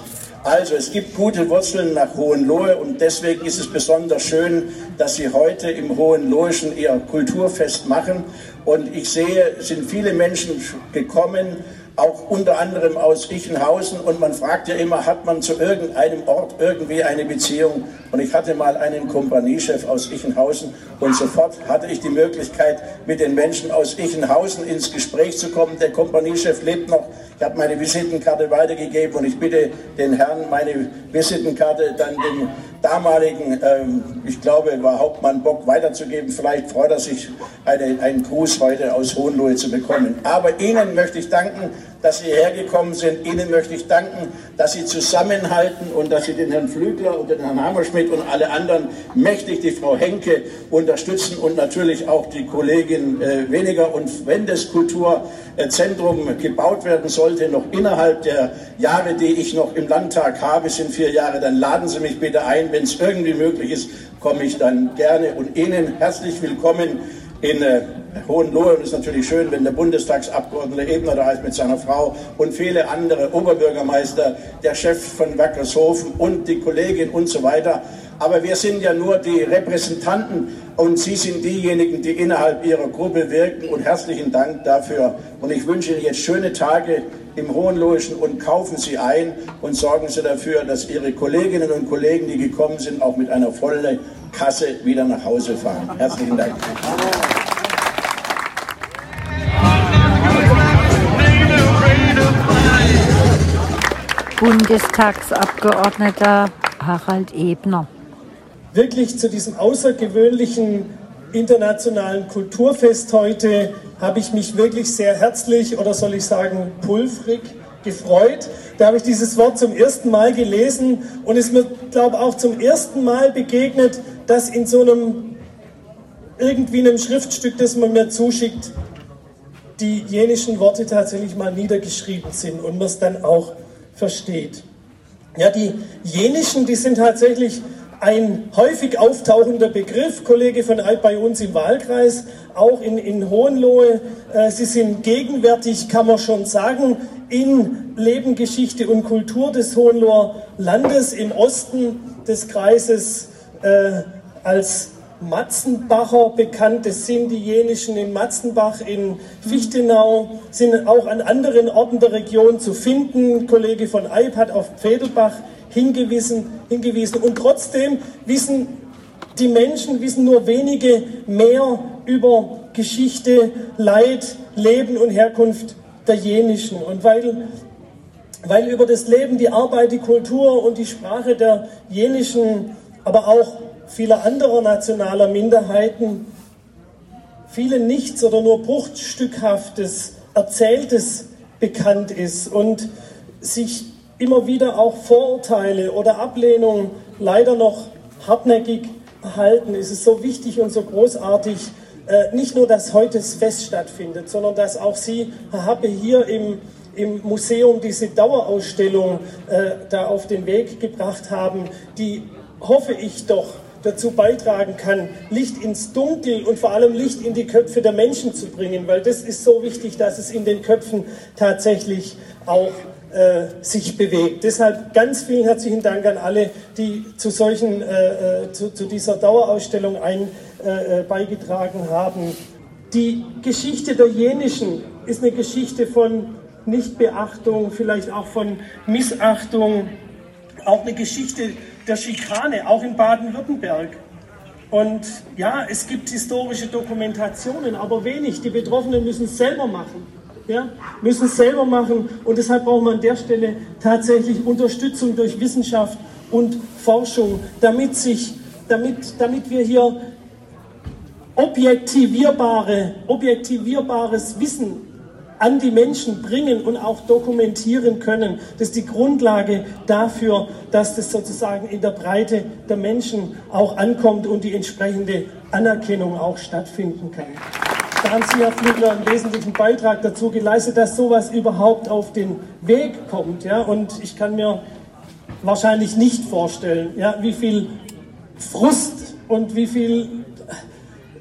Also es gibt gute Wurzeln nach Hohenlohe und deswegen ist es besonders schön, dass Sie heute im Hohenloheschen Ihr Kulturfest machen. Und ich sehe, es sind viele Menschen gekommen, auch unter anderem aus Ichenhausen. Und man fragt ja immer, hat man zu irgendeinem Ort irgendwie eine Beziehung? Und ich hatte mal einen Kompaniechef aus Ichenhausen und sofort hatte ich die Möglichkeit, mit den Menschen aus Ichenhausen ins Gespräch zu kommen. Der Kompaniechef lebt noch. Ich habe meine Visitenkarte weitergegeben und ich bitte den Herrn, meine Visitenkarte dann dem damaligen, ähm, ich glaube, war Hauptmann Bock weiterzugeben. Vielleicht freut er sich, eine, einen Gruß heute aus Hohenlohe zu bekommen. Aber Ihnen möchte ich danken, dass Sie hergekommen sind. Ihnen möchte ich danken, dass Sie zusammenhalten und dass Sie den Herrn Flügler und den Herrn Hammerschmidt und alle anderen mächtig, die Frau Henke, unterstützen und natürlich auch die Kollegin äh, Weniger. Und wenn das Kulturzentrum gebaut werden sollte, noch innerhalb der Jahre, die ich noch im Landtag habe, sind vier Jahre, dann laden Sie mich bitte ein. Wenn es irgendwie möglich ist, komme ich dann gerne. Und Ihnen herzlich willkommen in äh, Hohenlohe. Und es ist natürlich schön, wenn der Bundestagsabgeordnete Ebner da ist mit seiner Frau und viele andere Oberbürgermeister, der Chef von Wackershofen und die Kollegin und so weiter. Aber wir sind ja nur die Repräsentanten und Sie sind diejenigen, die innerhalb Ihrer Gruppe wirken. Und herzlichen Dank dafür. Und ich wünsche Ihnen jetzt schöne Tage im Hohenlohischen und kaufen Sie ein und sorgen Sie dafür, dass Ihre Kolleginnen und Kollegen, die gekommen sind, auch mit einer vollen Kasse wieder nach Hause fahren. Herzlichen Dank. Bundestagsabgeordneter Harald Ebner. Wirklich zu diesem außergewöhnlichen internationalen Kulturfest heute habe ich mich wirklich sehr herzlich oder soll ich sagen pulvrig gefreut. Da habe ich dieses Wort zum ersten Mal gelesen und es mir, glaube ich, auch zum ersten Mal begegnet, dass in so einem irgendwie einem Schriftstück, das man mir zuschickt, die jenischen Worte tatsächlich mal niedergeschrieben sind und man es dann auch versteht. Ja, die jenischen, die sind tatsächlich ein häufig auftauchender Begriff, Kollege von Alp bei uns im Wahlkreis, auch in, in Hohenlohe. Äh, sie sind gegenwärtig, kann man schon sagen, in Leben, Geschichte und Kultur des Hohenloher Landes im Osten des Kreises äh, als Matzenbacher bekannt. Das sind die jenischen in Matzenbach, in Fichtenau, sind auch an anderen Orten der Region zu finden. Kollege von Eib hat auf Pfedelbach hingewiesen, hingewiesen. Und trotzdem wissen die Menschen, wissen nur wenige mehr über Geschichte, Leid, Leben und Herkunft der jenischen. Und weil, weil über das Leben, die Arbeit, die Kultur und die Sprache der jenischen, aber auch vieler anderer nationaler Minderheiten vielen nichts oder nur bruchstückhaftes, erzähltes bekannt ist und sich immer wieder auch Vorurteile oder Ablehnung leider noch hartnäckig erhalten, ist es so wichtig und so großartig, äh, nicht nur, dass heute das Fest stattfindet, sondern dass auch Sie, Herr Happe, hier im, im Museum diese Dauerausstellung äh, da auf den Weg gebracht haben, die hoffe ich doch dazu beitragen kann, Licht ins Dunkel und vor allem Licht in die Köpfe der Menschen zu bringen, weil das ist so wichtig, dass es in den Köpfen tatsächlich auch äh, sich bewegt. Deshalb ganz vielen herzlichen Dank an alle, die zu solchen, äh, äh zu, zu, dieser Dauerausstellung ein, äh, beigetragen haben. Die Geschichte der Jenischen ist eine Geschichte von Nichtbeachtung, vielleicht auch von Missachtung, auch eine Geschichte der Schikane, auch in Baden-Württemberg. Und ja, es gibt historische Dokumentationen, aber wenig. Die Betroffenen müssen es selber machen. Ja, müssen es selber machen und deshalb brauchen wir an der Stelle tatsächlich Unterstützung durch Wissenschaft und Forschung, damit, sich, damit, damit wir hier objektivierbare, objektivierbares Wissen an die Menschen bringen und auch dokumentieren können. Das ist die Grundlage dafür, dass das sozusagen in der Breite der Menschen auch ankommt und die entsprechende Anerkennung auch stattfinden kann. Da haben Sie, Herr Flügler, einen wesentlichen Beitrag dazu geleistet, dass sowas überhaupt auf den Weg kommt. Ja? Und ich kann mir wahrscheinlich nicht vorstellen, ja, wie viel Frust und wie viel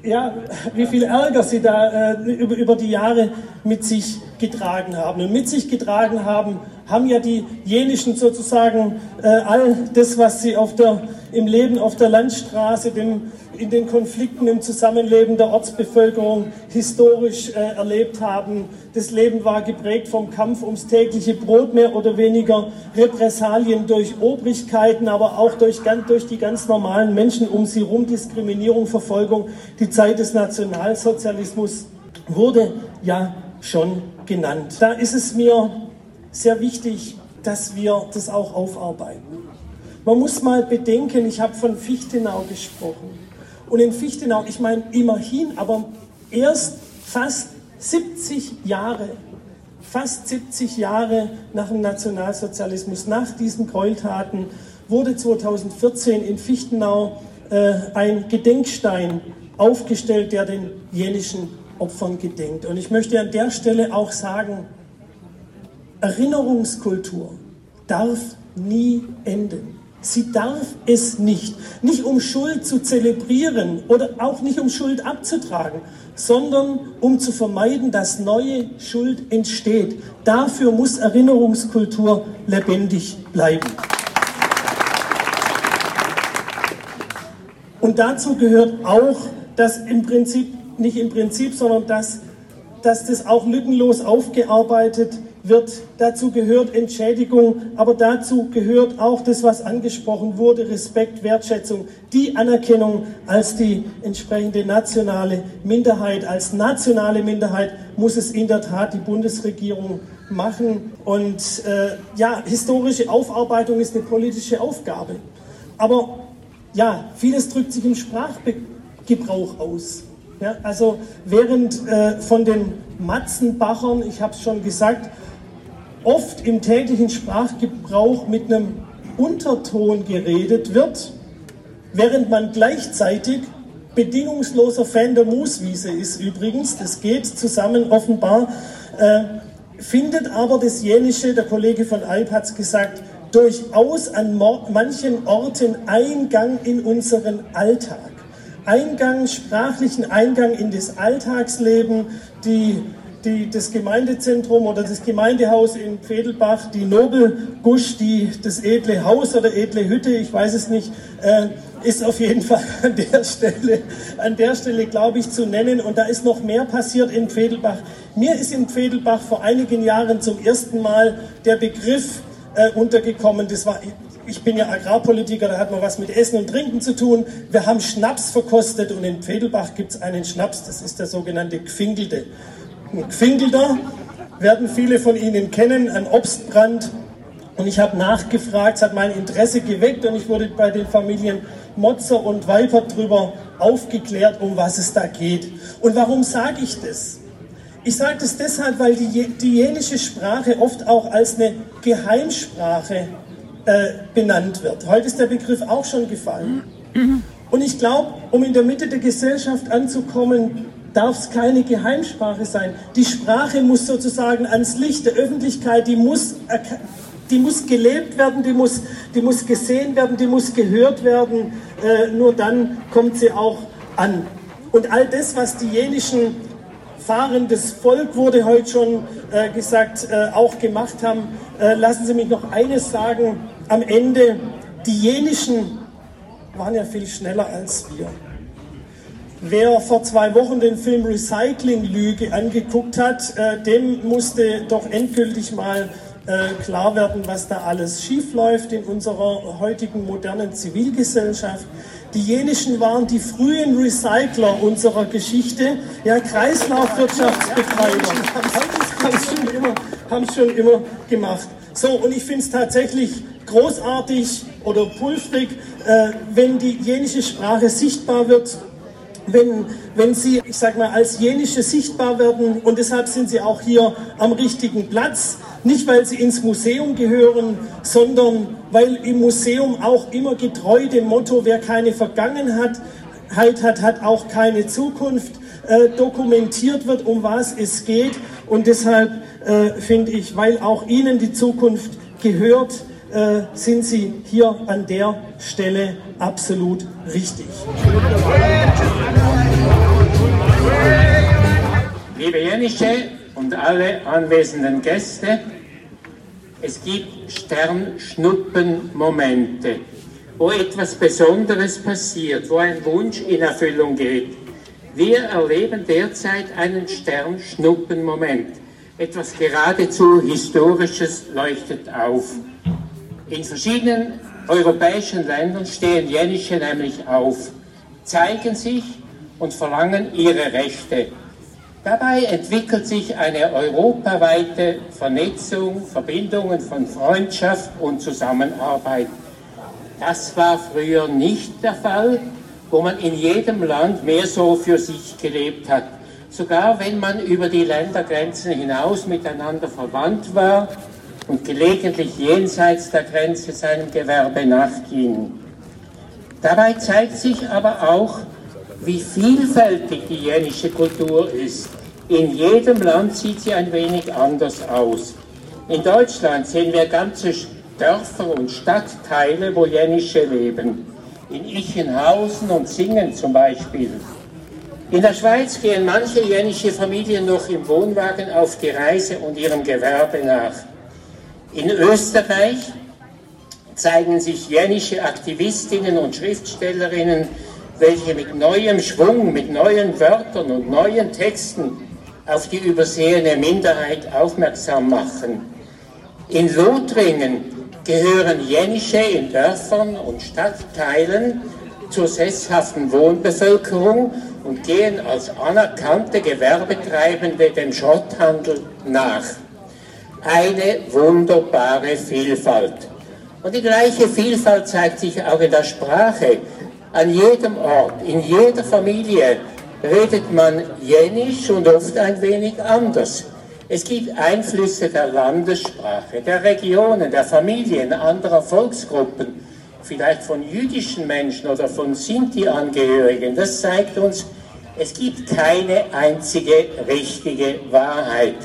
ja, wie viel Ärger sie da äh, über, über die Jahre mit sich getragen haben. Und mit sich getragen haben, haben ja die Jenischen sozusagen äh, all das, was sie auf der, im Leben auf der Landstraße, dem, in den Konflikten im Zusammenleben der Ortsbevölkerung historisch äh, erlebt haben. Das Leben war geprägt vom Kampf ums tägliche Brot, mehr oder weniger Repressalien durch Obrigkeiten, aber auch durch, durch die ganz normalen Menschen um sie herum, Diskriminierung, Verfolgung. Die Zeit des Nationalsozialismus wurde ja schon genannt. Da ist es mir sehr wichtig, dass wir das auch aufarbeiten. Man muss mal bedenken, ich habe von Fichtenau gesprochen. Und in Fichtenau, ich meine immerhin, aber erst fast 70 Jahre, fast 70 Jahre nach dem Nationalsozialismus, nach diesen Gräueltaten, wurde 2014 in Fichtenau äh, ein Gedenkstein aufgestellt, der den jenischen Opfern gedenkt. Und ich möchte an der Stelle auch sagen, Erinnerungskultur darf nie enden. Sie darf es nicht. Nicht um Schuld zu zelebrieren oder auch nicht um Schuld abzutragen, sondern um zu vermeiden, dass neue Schuld entsteht. Dafür muss Erinnerungskultur lebendig bleiben. Und dazu gehört auch, dass im Prinzip, nicht im Prinzip, sondern dass, dass das auch lückenlos aufgearbeitet wird, dazu gehört Entschädigung, aber dazu gehört auch das, was angesprochen wurde, Respekt, Wertschätzung, die Anerkennung als die entsprechende nationale Minderheit. Als nationale Minderheit muss es in der Tat die Bundesregierung machen. Und äh, ja, historische Aufarbeitung ist eine politische Aufgabe. Aber ja, vieles drückt sich im Sprachgebrauch aus. Ja, also während äh, von den Matzenbachern, ich habe es schon gesagt, oft im täglichen Sprachgebrauch mit einem Unterton geredet wird, während man gleichzeitig bedingungsloser Fan der Mooswiese ist übrigens, das geht zusammen offenbar, äh, findet aber das Jänische, der Kollege von Alp hat es gesagt, durchaus an manchen Orten Eingang in unseren Alltag. Eingang, sprachlichen Eingang in das Alltagsleben, die die, das Gemeindezentrum oder das Gemeindehaus in Pfedelbach, die Nobelgusch, die, das edle Haus oder edle Hütte, ich weiß es nicht, äh, ist auf jeden [LAUGHS] Fall an der Stelle, an der Stelle, glaube ich, zu nennen. Und da ist noch mehr passiert in Pfedelbach. Mir ist in Pfedelbach vor einigen Jahren zum ersten Mal der Begriff äh, untergekommen. Das war, ich bin ja Agrarpolitiker, da hat man was mit Essen und Trinken zu tun. Wir haben Schnaps verkostet und in Pfedelbach gibt es einen Schnaps, das ist der sogenannte Gfingelte. Gfingelter werden viele von Ihnen kennen, ein Obstbrand. Und ich habe nachgefragt, es hat mein Interesse geweckt und ich wurde bei den Familien Motzer und Weipert darüber aufgeklärt, um was es da geht. Und warum sage ich das? Ich sage das deshalb, weil die, die jenische Sprache oft auch als eine Geheimsprache äh, benannt wird. Heute ist der Begriff auch schon gefallen. Und ich glaube, um in der Mitte der Gesellschaft anzukommen, darf es keine Geheimsprache sein. Die Sprache muss sozusagen ans Licht der Öffentlichkeit, die muss, die muss gelebt werden, die muss, die muss gesehen werden, die muss gehört werden. Äh, nur dann kommt sie auch an. Und all das, was die jenischen fahrendes Volk wurde heute schon äh, gesagt, äh, auch gemacht haben, äh, lassen Sie mich noch eines sagen. Am Ende, die jenischen waren ja viel schneller als wir. Wer vor zwei Wochen den Film Recycling-Lüge angeguckt hat, äh, dem musste doch endgültig mal äh, klar werden, was da alles schiefläuft in unserer heutigen modernen Zivilgesellschaft. Die jenischen waren die frühen Recycler unserer Geschichte, ja Kreislaufwirtschaftsbetreiber, [LAUGHS] haben es schon immer, haben schon immer gemacht. So, und ich finde es tatsächlich großartig oder pulvrig, äh, wenn die jenische Sprache sichtbar wird wenn, wenn sie, ich sag mal, als jenische sichtbar werden und deshalb sind sie auch hier am richtigen Platz. Nicht, weil sie ins Museum gehören, sondern weil im Museum auch immer getreu dem Motto, wer keine Vergangenheit hat, hat auch keine Zukunft, äh, dokumentiert wird, um was es geht. Und deshalb äh, finde ich, weil auch Ihnen die Zukunft gehört, äh, sind Sie hier an der Stelle absolut richtig. Liebe Jenische und alle anwesenden Gäste, es gibt Sternschnuppenmomente, wo etwas Besonderes passiert, wo ein Wunsch in Erfüllung geht. Wir erleben derzeit einen Sternschnuppenmoment. Etwas geradezu Historisches leuchtet auf. In verschiedenen europäischen Ländern stehen Jenische nämlich auf, zeigen sich und verlangen ihre Rechte. Dabei entwickelt sich eine europaweite Vernetzung, Verbindungen von Freundschaft und Zusammenarbeit. Das war früher nicht der Fall, wo man in jedem Land mehr so für sich gelebt hat. Sogar wenn man über die Ländergrenzen hinaus miteinander verwandt war, und gelegentlich jenseits der Grenze seinem Gewerbe nachging. Dabei zeigt sich aber auch, wie vielfältig die jenische Kultur ist. In jedem Land sieht sie ein wenig anders aus. In Deutschland sehen wir ganze Dörfer und Stadtteile, wo Jenische leben. In Ichenhausen und Singen zum Beispiel. In der Schweiz gehen manche jenische Familien noch im Wohnwagen auf die Reise und ihrem Gewerbe nach. In Österreich zeigen sich jänische Aktivistinnen und Schriftstellerinnen, welche mit neuem Schwung, mit neuen Wörtern und neuen Texten auf die übersehene Minderheit aufmerksam machen. In Lothringen gehören Jänische in Dörfern und Stadtteilen zur sesshaften Wohnbevölkerung und gehen als anerkannte Gewerbetreibende dem Schrotthandel nach eine wunderbare Vielfalt. Und die gleiche Vielfalt zeigt sich auch in der Sprache. An jedem Ort, in jeder Familie redet man jenisch und oft ein wenig anders. Es gibt Einflüsse der Landessprache, der Regionen, der Familien, anderer Volksgruppen, vielleicht von jüdischen Menschen oder von Sinti-Angehörigen. Das zeigt uns, es gibt keine einzige richtige Wahrheit.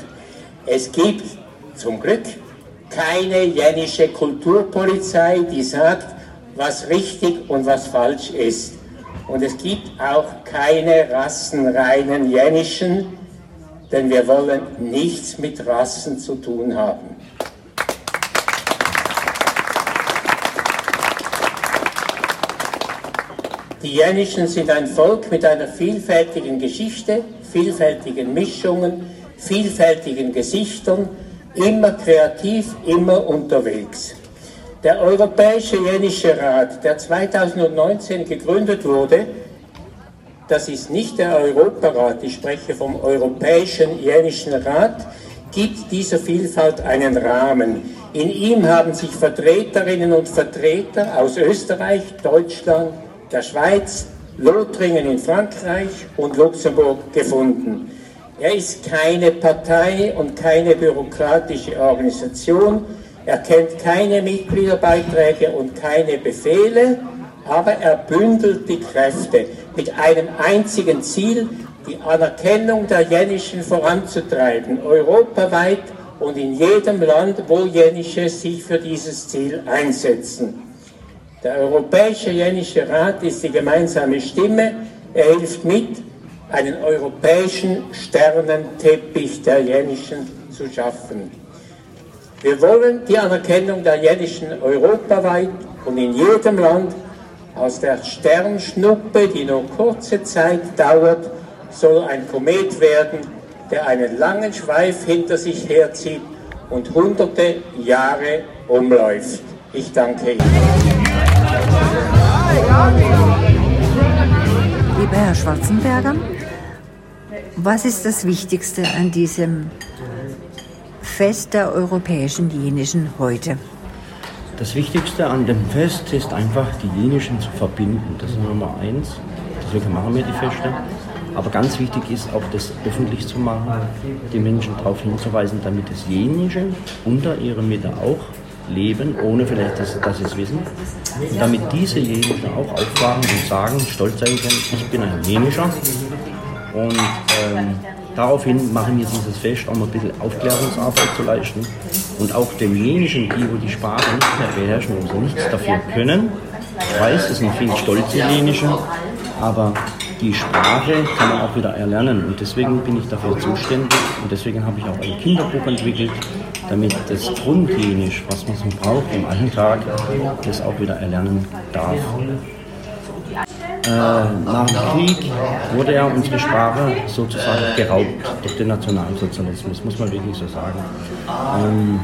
Es gibt zum Glück keine jänische Kulturpolizei, die sagt, was richtig und was falsch ist. Und es gibt auch keine rassenreinen Jänischen, denn wir wollen nichts mit Rassen zu tun haben. Die Jänischen sind ein Volk mit einer vielfältigen Geschichte, vielfältigen Mischungen, vielfältigen Gesichtern, immer kreativ, immer unterwegs. Der Europäische Jenische Rat, der 2019 gegründet wurde, das ist nicht der Europarat, ich spreche vom Europäischen Jenischen Rat, gibt dieser Vielfalt einen Rahmen. In ihm haben sich Vertreterinnen und Vertreter aus Österreich, Deutschland, der Schweiz, Lothringen in Frankreich und Luxemburg gefunden. Er ist keine Partei und keine bürokratische Organisation. Er kennt keine Mitgliederbeiträge und keine Befehle, aber er bündelt die Kräfte mit einem einzigen Ziel, die Anerkennung der Jenischen voranzutreiben, europaweit und in jedem Land, wo Jenische sich für dieses Ziel einsetzen. Der Europäische Jenische Rat ist die gemeinsame Stimme, er hilft mit, einen europäischen Sternenteppich der Jenischen zu schaffen. Wir wollen die Anerkennung der Jenischen europaweit und in jedem Land, Aus der Sternschnuppe, die nur kurze Zeit dauert, soll ein Komet werden, der einen langen Schweif hinter sich herzieht und hunderte Jahre umläuft. Ich danke Ihnen. Lieber Herr Schwarzenberger, was ist das Wichtigste an diesem Fest der europäischen Jenischen heute? Das Wichtigste an dem Fest ist einfach, die Jenischen zu verbinden. Das ist Nummer eins. Deswegen machen wir die Feste. Aber ganz wichtig ist auch, das öffentlich zu machen, die Menschen darauf hinzuweisen, damit das Jenische unter ihrer Mitte auch leben, ohne vielleicht, dass, dass sie es wissen. Und damit diese Jenischen auch aufwachen und sagen, stolz sein können, ich bin ein Jenischer. Und ähm, daraufhin machen wir dieses Fest, um ein bisschen Aufklärungsarbeit zu leisten und auch demjenigen, die wo die Sprache nicht mehr beherrschen und so nichts dafür können. Ich weiß, es sind viele stolze Jenische, aber die Sprache kann man auch wieder erlernen und deswegen bin ich dafür zuständig und deswegen habe ich auch ein Kinderbuch entwickelt, damit das Grundjenisch, was man so braucht im Alltag, das auch wieder erlernen darf. Äh, nach dem Krieg wurde ja unsere Sprache sozusagen geraubt durch den Nationalsozialismus, muss man wirklich so sagen. Ähm,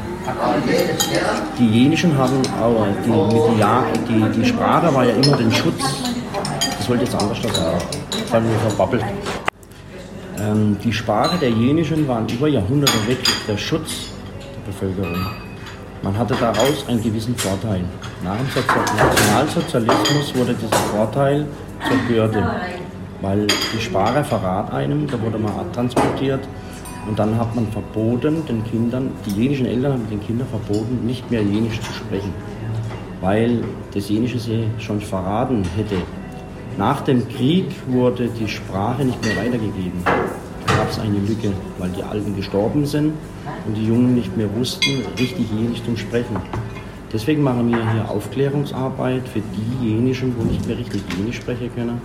die Jenischen haben auch, die, mit Jahr, die, die Sprache war ja immer den Schutz, das wollte jetzt anders sagen, das haben wir verbabbelt. Ähm, die Sprache der Jenischen waren über Jahrhunderte weg der Schutz der Bevölkerung. Man hatte daraus einen gewissen Vorteil. Nach dem Nationalsozialismus wurde dieser Vorteil zur Bürde, weil die Sprache verrat einem, da wurde man abtransportiert und dann hat man verboten den Kindern, die jenischen Eltern haben den Kindern verboten, nicht mehr jenisch zu sprechen, weil das Jenische sie schon verraten hätte. Nach dem Krieg wurde die Sprache nicht mehr weitergegeben. Gab es eine Lücke, weil die Alten gestorben sind und die Jungen nicht mehr wussten, richtig Jenisch zu sprechen. Deswegen machen wir hier Aufklärungsarbeit für diejenigen, die nicht mehr richtig Jenisch sprechen können,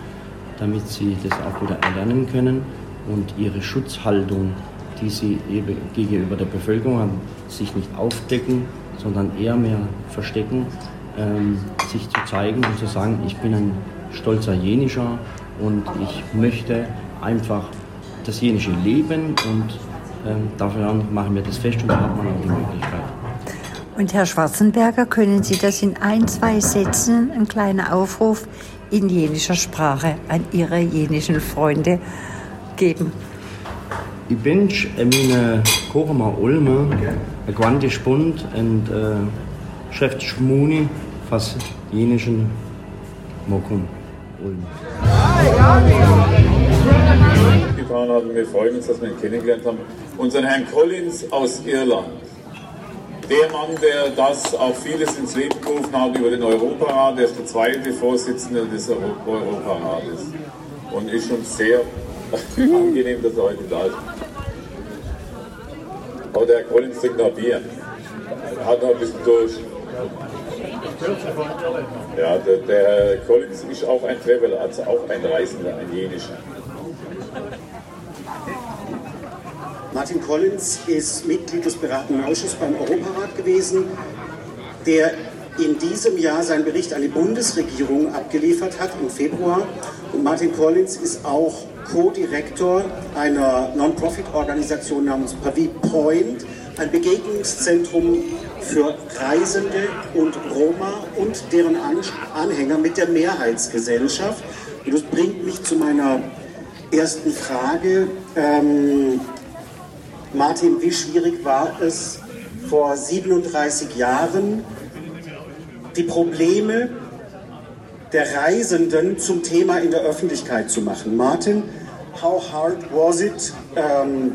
damit sie das auch wieder erlernen können und ihre Schutzhaltung, die sie eben gegenüber der Bevölkerung haben, sich nicht aufdecken, sondern eher mehr verstecken, ähm, sich zu zeigen und zu sagen, ich bin ein stolzer Jenischer und ich möchte einfach das jenische Leben und ähm, dafür machen wir das fest und da hat man auch die Möglichkeit. Und Herr Schwarzenberger, können Sie das in ein, zwei Sätzen, ein kleiner Aufruf in jenischer Sprache an Ihre jenischen Freunde geben? Ich bin meine Korma Ulme, ein Quante Spund und äh, Chef Schmuni, fast jenischen Mokum Ulme. Getan haben. Wir freuen uns, dass wir ihn kennengelernt haben. Unseren Herrn Collins aus Irland. Der Mann, der das auch vieles ins Leben gerufen hat über den Europarat, der ist der zweite Vorsitzende des Europarates. Und ist schon sehr [LAUGHS] angenehm, dass er heute da ist. Aber der Herr Collins trinkt noch Bier. Er hat noch ein bisschen durch. Ja, der, der Herr Collins ist auch ein Traveler, also auch ein Reisender, ein jenischer. Martin Collins ist Mitglied des beratenden Ausschusses beim Europarat gewesen, der in diesem Jahr seinen Bericht an die Bundesregierung abgeliefert hat im Februar. Und Martin Collins ist auch Co-Direktor einer Non-Profit-Organisation namens Pavi Point, ein Begegnungszentrum für Reisende und Roma und deren Anhänger mit der Mehrheitsgesellschaft. Und das bringt mich zu meiner ersten Frage. Ähm, Martin, wie schwierig war es vor 37 Jahren, die Probleme der Reisenden zum Thema in der Öffentlichkeit zu machen? Martin, how hard was it um,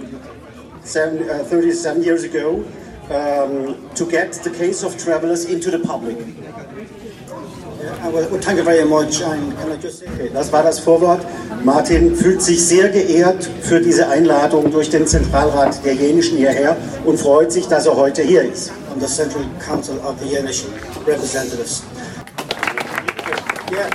seven, uh, 37 years ago um, to get the case of travelers into the public? Very much. Das war das Vorwort. Martin fühlt sich sehr geehrt für diese Einladung durch den Zentralrat der Jenischen hierher und freut sich, dass er heute hier ist. I'm the Central Council of the Yenish Representatives. Yeah.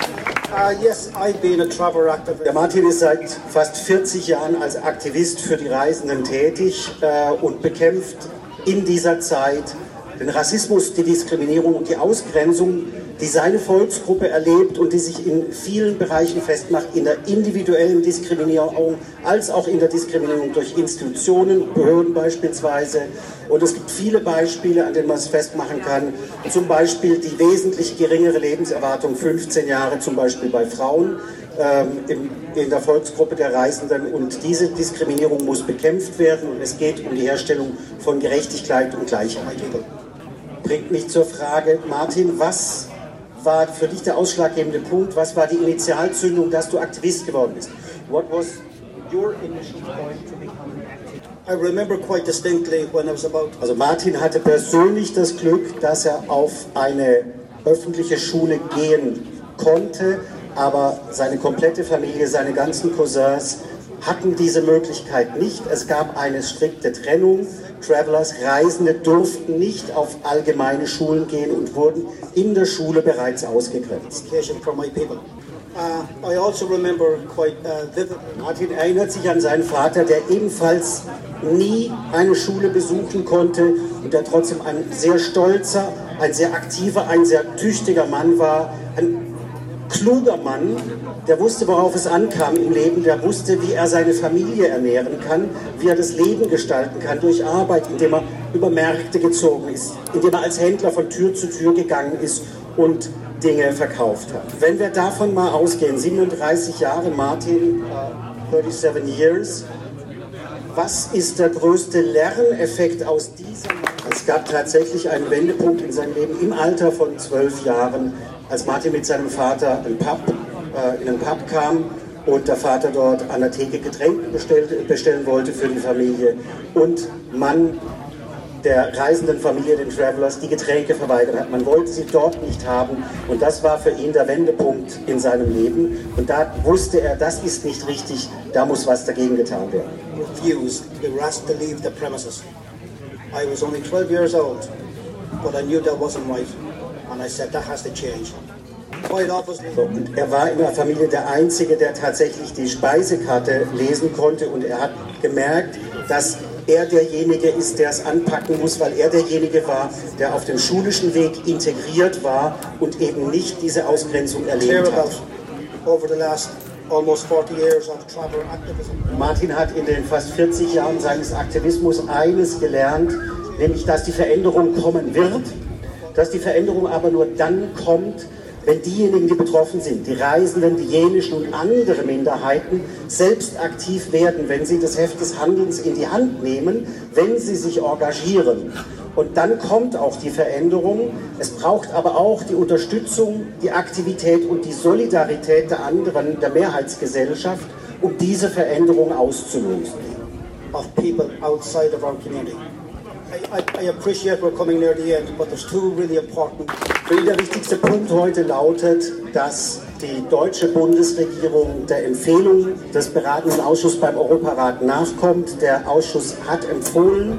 Uh, yes, I've been a travel activist. Der Martin ist seit fast 40 Jahren als Aktivist für die Reisenden tätig äh, und bekämpft in dieser Zeit den Rassismus, die Diskriminierung und die Ausgrenzung die seine Volksgruppe erlebt und die sich in vielen Bereichen festmacht, in der individuellen Diskriminierung als auch in der Diskriminierung durch Institutionen, Behörden beispielsweise. Und es gibt viele Beispiele, an denen man es festmachen kann. Zum Beispiel die wesentlich geringere Lebenserwartung, 15 Jahre zum Beispiel bei Frauen ähm, in, in der Volksgruppe der Reisenden. Und diese Diskriminierung muss bekämpft werden und es geht um die Herstellung von Gerechtigkeit und Gleichheit. Bringt mich zur Frage, Martin, was war für dich der ausschlaggebende Punkt? Was war die Initialzündung, dass du Aktivist geworden bist? What was your initial point to become an activist? I remember quite distinctly when I was about Also Martin hatte persönlich das Glück, dass er auf eine öffentliche Schule gehen konnte, aber seine komplette Familie, seine ganzen Cousins hatten diese Möglichkeit nicht. Es gab eine strikte Trennung. Travelers, Reisende durften nicht auf allgemeine Schulen gehen und wurden in der Schule bereits ausgegrenzt. Uh, I also remember quite uh. Martin erinnert sich an seinen Vater, der ebenfalls nie eine Schule besuchen konnte und der trotzdem ein sehr stolzer, ein sehr aktiver, ein sehr tüchtiger Mann war. Ein kluger Mann, der wusste, worauf es ankam im Leben, der wusste, wie er seine Familie ernähren kann, wie er das Leben gestalten kann durch Arbeit, indem er über Märkte gezogen ist, indem er als Händler von Tür zu Tür gegangen ist und Dinge verkauft hat. Wenn wir davon mal ausgehen, 37 Jahre Martin, äh, 37 years, was ist der größte Lerneffekt aus diesem? Es gab tatsächlich einen Wendepunkt in seinem Leben im Alter von zwölf Jahren, als Martin mit seinem Vater in, Pub, äh, in einen Pub kam und der Vater dort an der Theke Getränke bestellt, bestellen wollte für die Familie und man der reisenden Familie, den Travelers, die Getränke verweigert hat. Man wollte sie dort nicht haben und das war für ihn der Wendepunkt in seinem Leben und da wusste er, das ist nicht richtig, da muss was dagegen getan werden. refused be asked to leave the premises. I was only 12 years old, but I knew that wasn't right, and I said that has to change. Und er war in der Familie der Einzige, der tatsächlich die Speisekarte lesen konnte und er hat gemerkt, dass er derjenige ist, der es anpacken muss, weil er derjenige war, der auf dem schulischen Weg integriert war und eben nicht diese Ausgrenzung erlebt hat. over the last almost 40 years of travel activism. Martin hat in den fast 40 Jahren seines Aktivismus eines gelernt, nämlich dass die Veränderung kommen wird, dass die Veränderung aber nur dann kommt, wenn diejenigen, die betroffen sind, die Reisenden, die jenischen und andere Minderheiten, selbst aktiv werden, wenn sie das Heft des Handelns in die Hand nehmen, wenn sie sich engagieren. Und dann kommt auch die Veränderung. Es braucht aber auch die Unterstützung, die Aktivität und die Solidarität der anderen, der Mehrheitsgesellschaft, um diese Veränderung auszulösen. of people outside of our community. Der wichtigste Punkt heute lautet, dass die deutsche Bundesregierung der Empfehlung des beratenden Ausschusses beim Europarat nachkommt. Der Ausschuss hat empfohlen,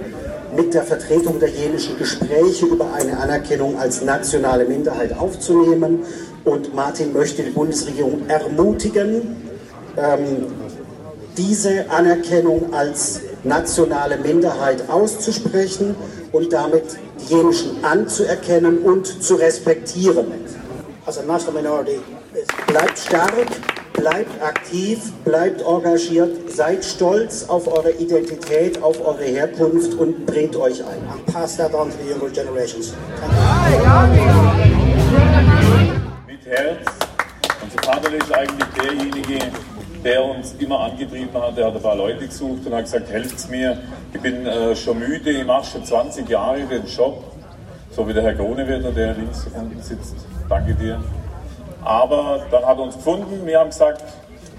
mit der Vertretung der jenischen Gespräche über eine Anerkennung als nationale Minderheit aufzunehmen. Und Martin möchte die Bundesregierung ermutigen, ähm, diese Anerkennung als nationale Minderheit auszusprechen und damit die jenischen anzuerkennen und zu respektieren. As a national minority, Bleibt stark, bleibt aktiv, bleibt engagiert, seid stolz auf eure Identität, auf eure Herkunft und bringt euch ein. and pass that on to the younger generations. mit Herz. Unser Vater ist eigentlich derjenige, der uns immer angetrieben hat. Er hat ein paar Leute gesucht und hat gesagt, helft mir. Ich bin äh, schon müde, ich mache schon 20 Jahre den Job. So wie der Herr Gronewetter, der links unten sitzt. Danke dir. Aber dann hat er uns gefunden. Wir haben gesagt,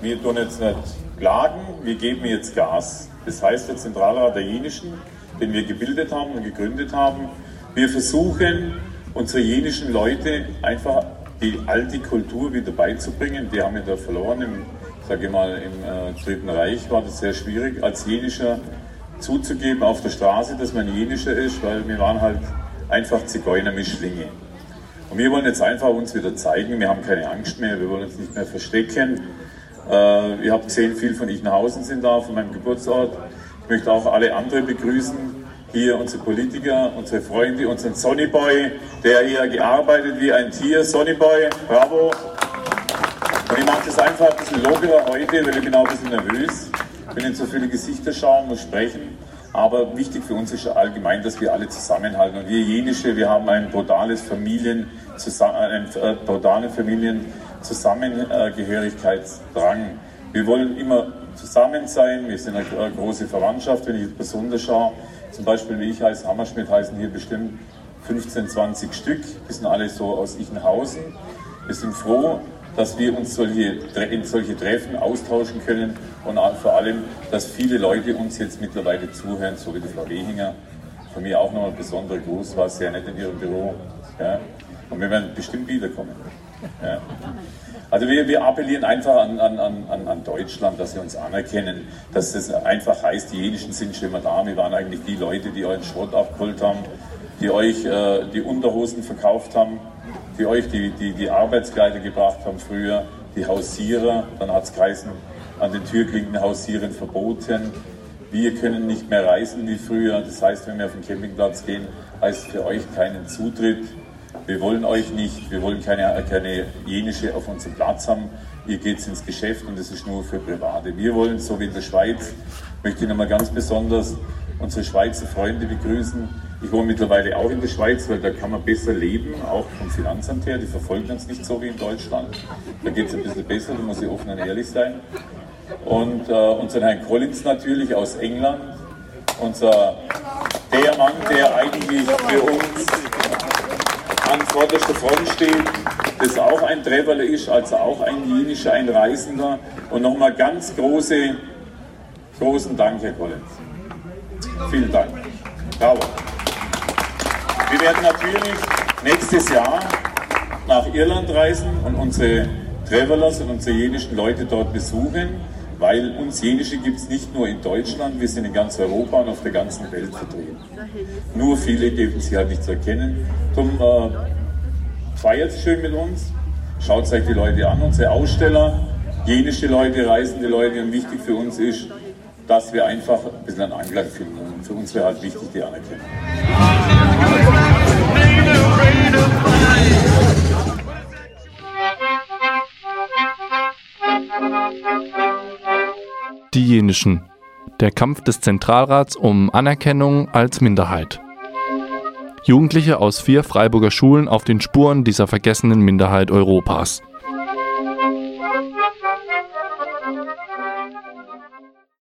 wir tun jetzt nicht klagen, wir geben jetzt Gas. Das heißt, der Zentralrat der Jenischen, den wir gebildet haben und gegründet haben, wir versuchen, unsere jenischen Leute einfach die alte Kultur wieder beizubringen. Die haben wir da verloren. Im, sage ich mal, im äh, Dritten Reich war das sehr schwierig, als Jenischer zuzugeben auf der Straße, dass man Jenischer ist, weil wir waren halt einfach Zigeuner-Mischlinge. Und wir wollen jetzt einfach uns wieder zeigen, wir haben keine Angst mehr, wir wollen uns nicht mehr verstecken. Äh, ihr habt gesehen, viel von Ichenhausen sind da, von meinem Geburtsort. Ich möchte auch alle anderen begrüßen. hier unsere Politiker, unsere Freunde, unseren Sonnyboy, der hier gearbeitet wie ein Tier. Sonnyboy, bravo. Ich mache das einfach ein bisschen lockerer heute, weil ich bin auch ein bisschen nervös. Ich will in so viele Gesichter schauen, muss sprechen. Aber wichtig für uns ist allgemein, dass wir alle zusammenhalten. Und wir Jenische, wir haben ein brutales Familien, einen äh, Familienzusammengehörigkeitsdrang. Wir wollen immer zusammen sein. Wir sind eine große Verwandtschaft, wenn ich besonders schaue. Zum Beispiel, wie ich heiße, Hammerschmidt heißen hier bestimmt 15, 20 Stück. Wir sind alle so aus Ichenhausen. Wir sind froh, dass wir uns solche, in solche Treffen austauschen können und vor allem, dass viele Leute uns jetzt mittlerweile zuhören, so wie die Frau Wehinger. Von mir auch noch ein besonderer Gruß, war sehr nett in ihrem Büro. Ja. Und wir werden bestimmt wiederkommen. Ja. Also wir, wir appellieren einfach an, an, an, an Deutschland, dass sie uns anerkennen, dass es einfach heißt, die Jenischen sind schon immer da. Wir waren eigentlich die Leute, die euren Schrott abgeholt haben, die euch äh, die Unterhosen verkauft haben, die euch die, die, die Arbeitskleider gebracht haben früher, die Hausierer, dann hat es geheißen, an den Türklinken hausieren verboten. Wir können nicht mehr reisen wie früher. Das heißt, wenn wir auf den Campingplatz gehen, heißt für euch keinen Zutritt. Wir wollen euch nicht, wir wollen keine, keine jenische auf unserem Platz haben. Ihr geht ins Geschäft und das ist nur für Private. Wir wollen, so wie in der Schweiz, möchte ich nochmal ganz besonders unsere Schweizer Freunde begrüßen. Ich wohne mittlerweile auch in der Schweiz, weil da kann man besser leben, auch vom Finanzamt her. Die verfolgen uns nicht so wie in Deutschland. Da geht es ein bisschen besser, da muss ich offen und ehrlich sein. Und äh, unseren Herrn Collins natürlich aus England, unser der Mann, der eigentlich für uns an vorderster Front steht, das auch ein Treverle ist, also auch ein jenischer, ein Reisender. Und nochmal ganz große, großen Dank, Herr Collins. Vielen Dank. Bravo. Wir werden natürlich nächstes Jahr nach Irland reisen und unsere Travelers und unsere jenischen Leute dort besuchen, weil uns Jenische gibt es nicht nur in Deutschland, wir sind in ganz Europa und auf der ganzen Welt vertreten. Nur viele geben sie halt nicht zu erkennen. Darum äh, feiert schön mit uns, schaut euch die Leute an, unsere Aussteller, jenische Leute, reisende Leute und wichtig für uns ist, dass wir einfach ein bisschen einen Anklang finden. Und für uns wäre halt wichtig die Anerkennung. Die Jenischen. Der Kampf des Zentralrats um Anerkennung als Minderheit. Jugendliche aus vier Freiburger Schulen auf den Spuren dieser vergessenen Minderheit Europas.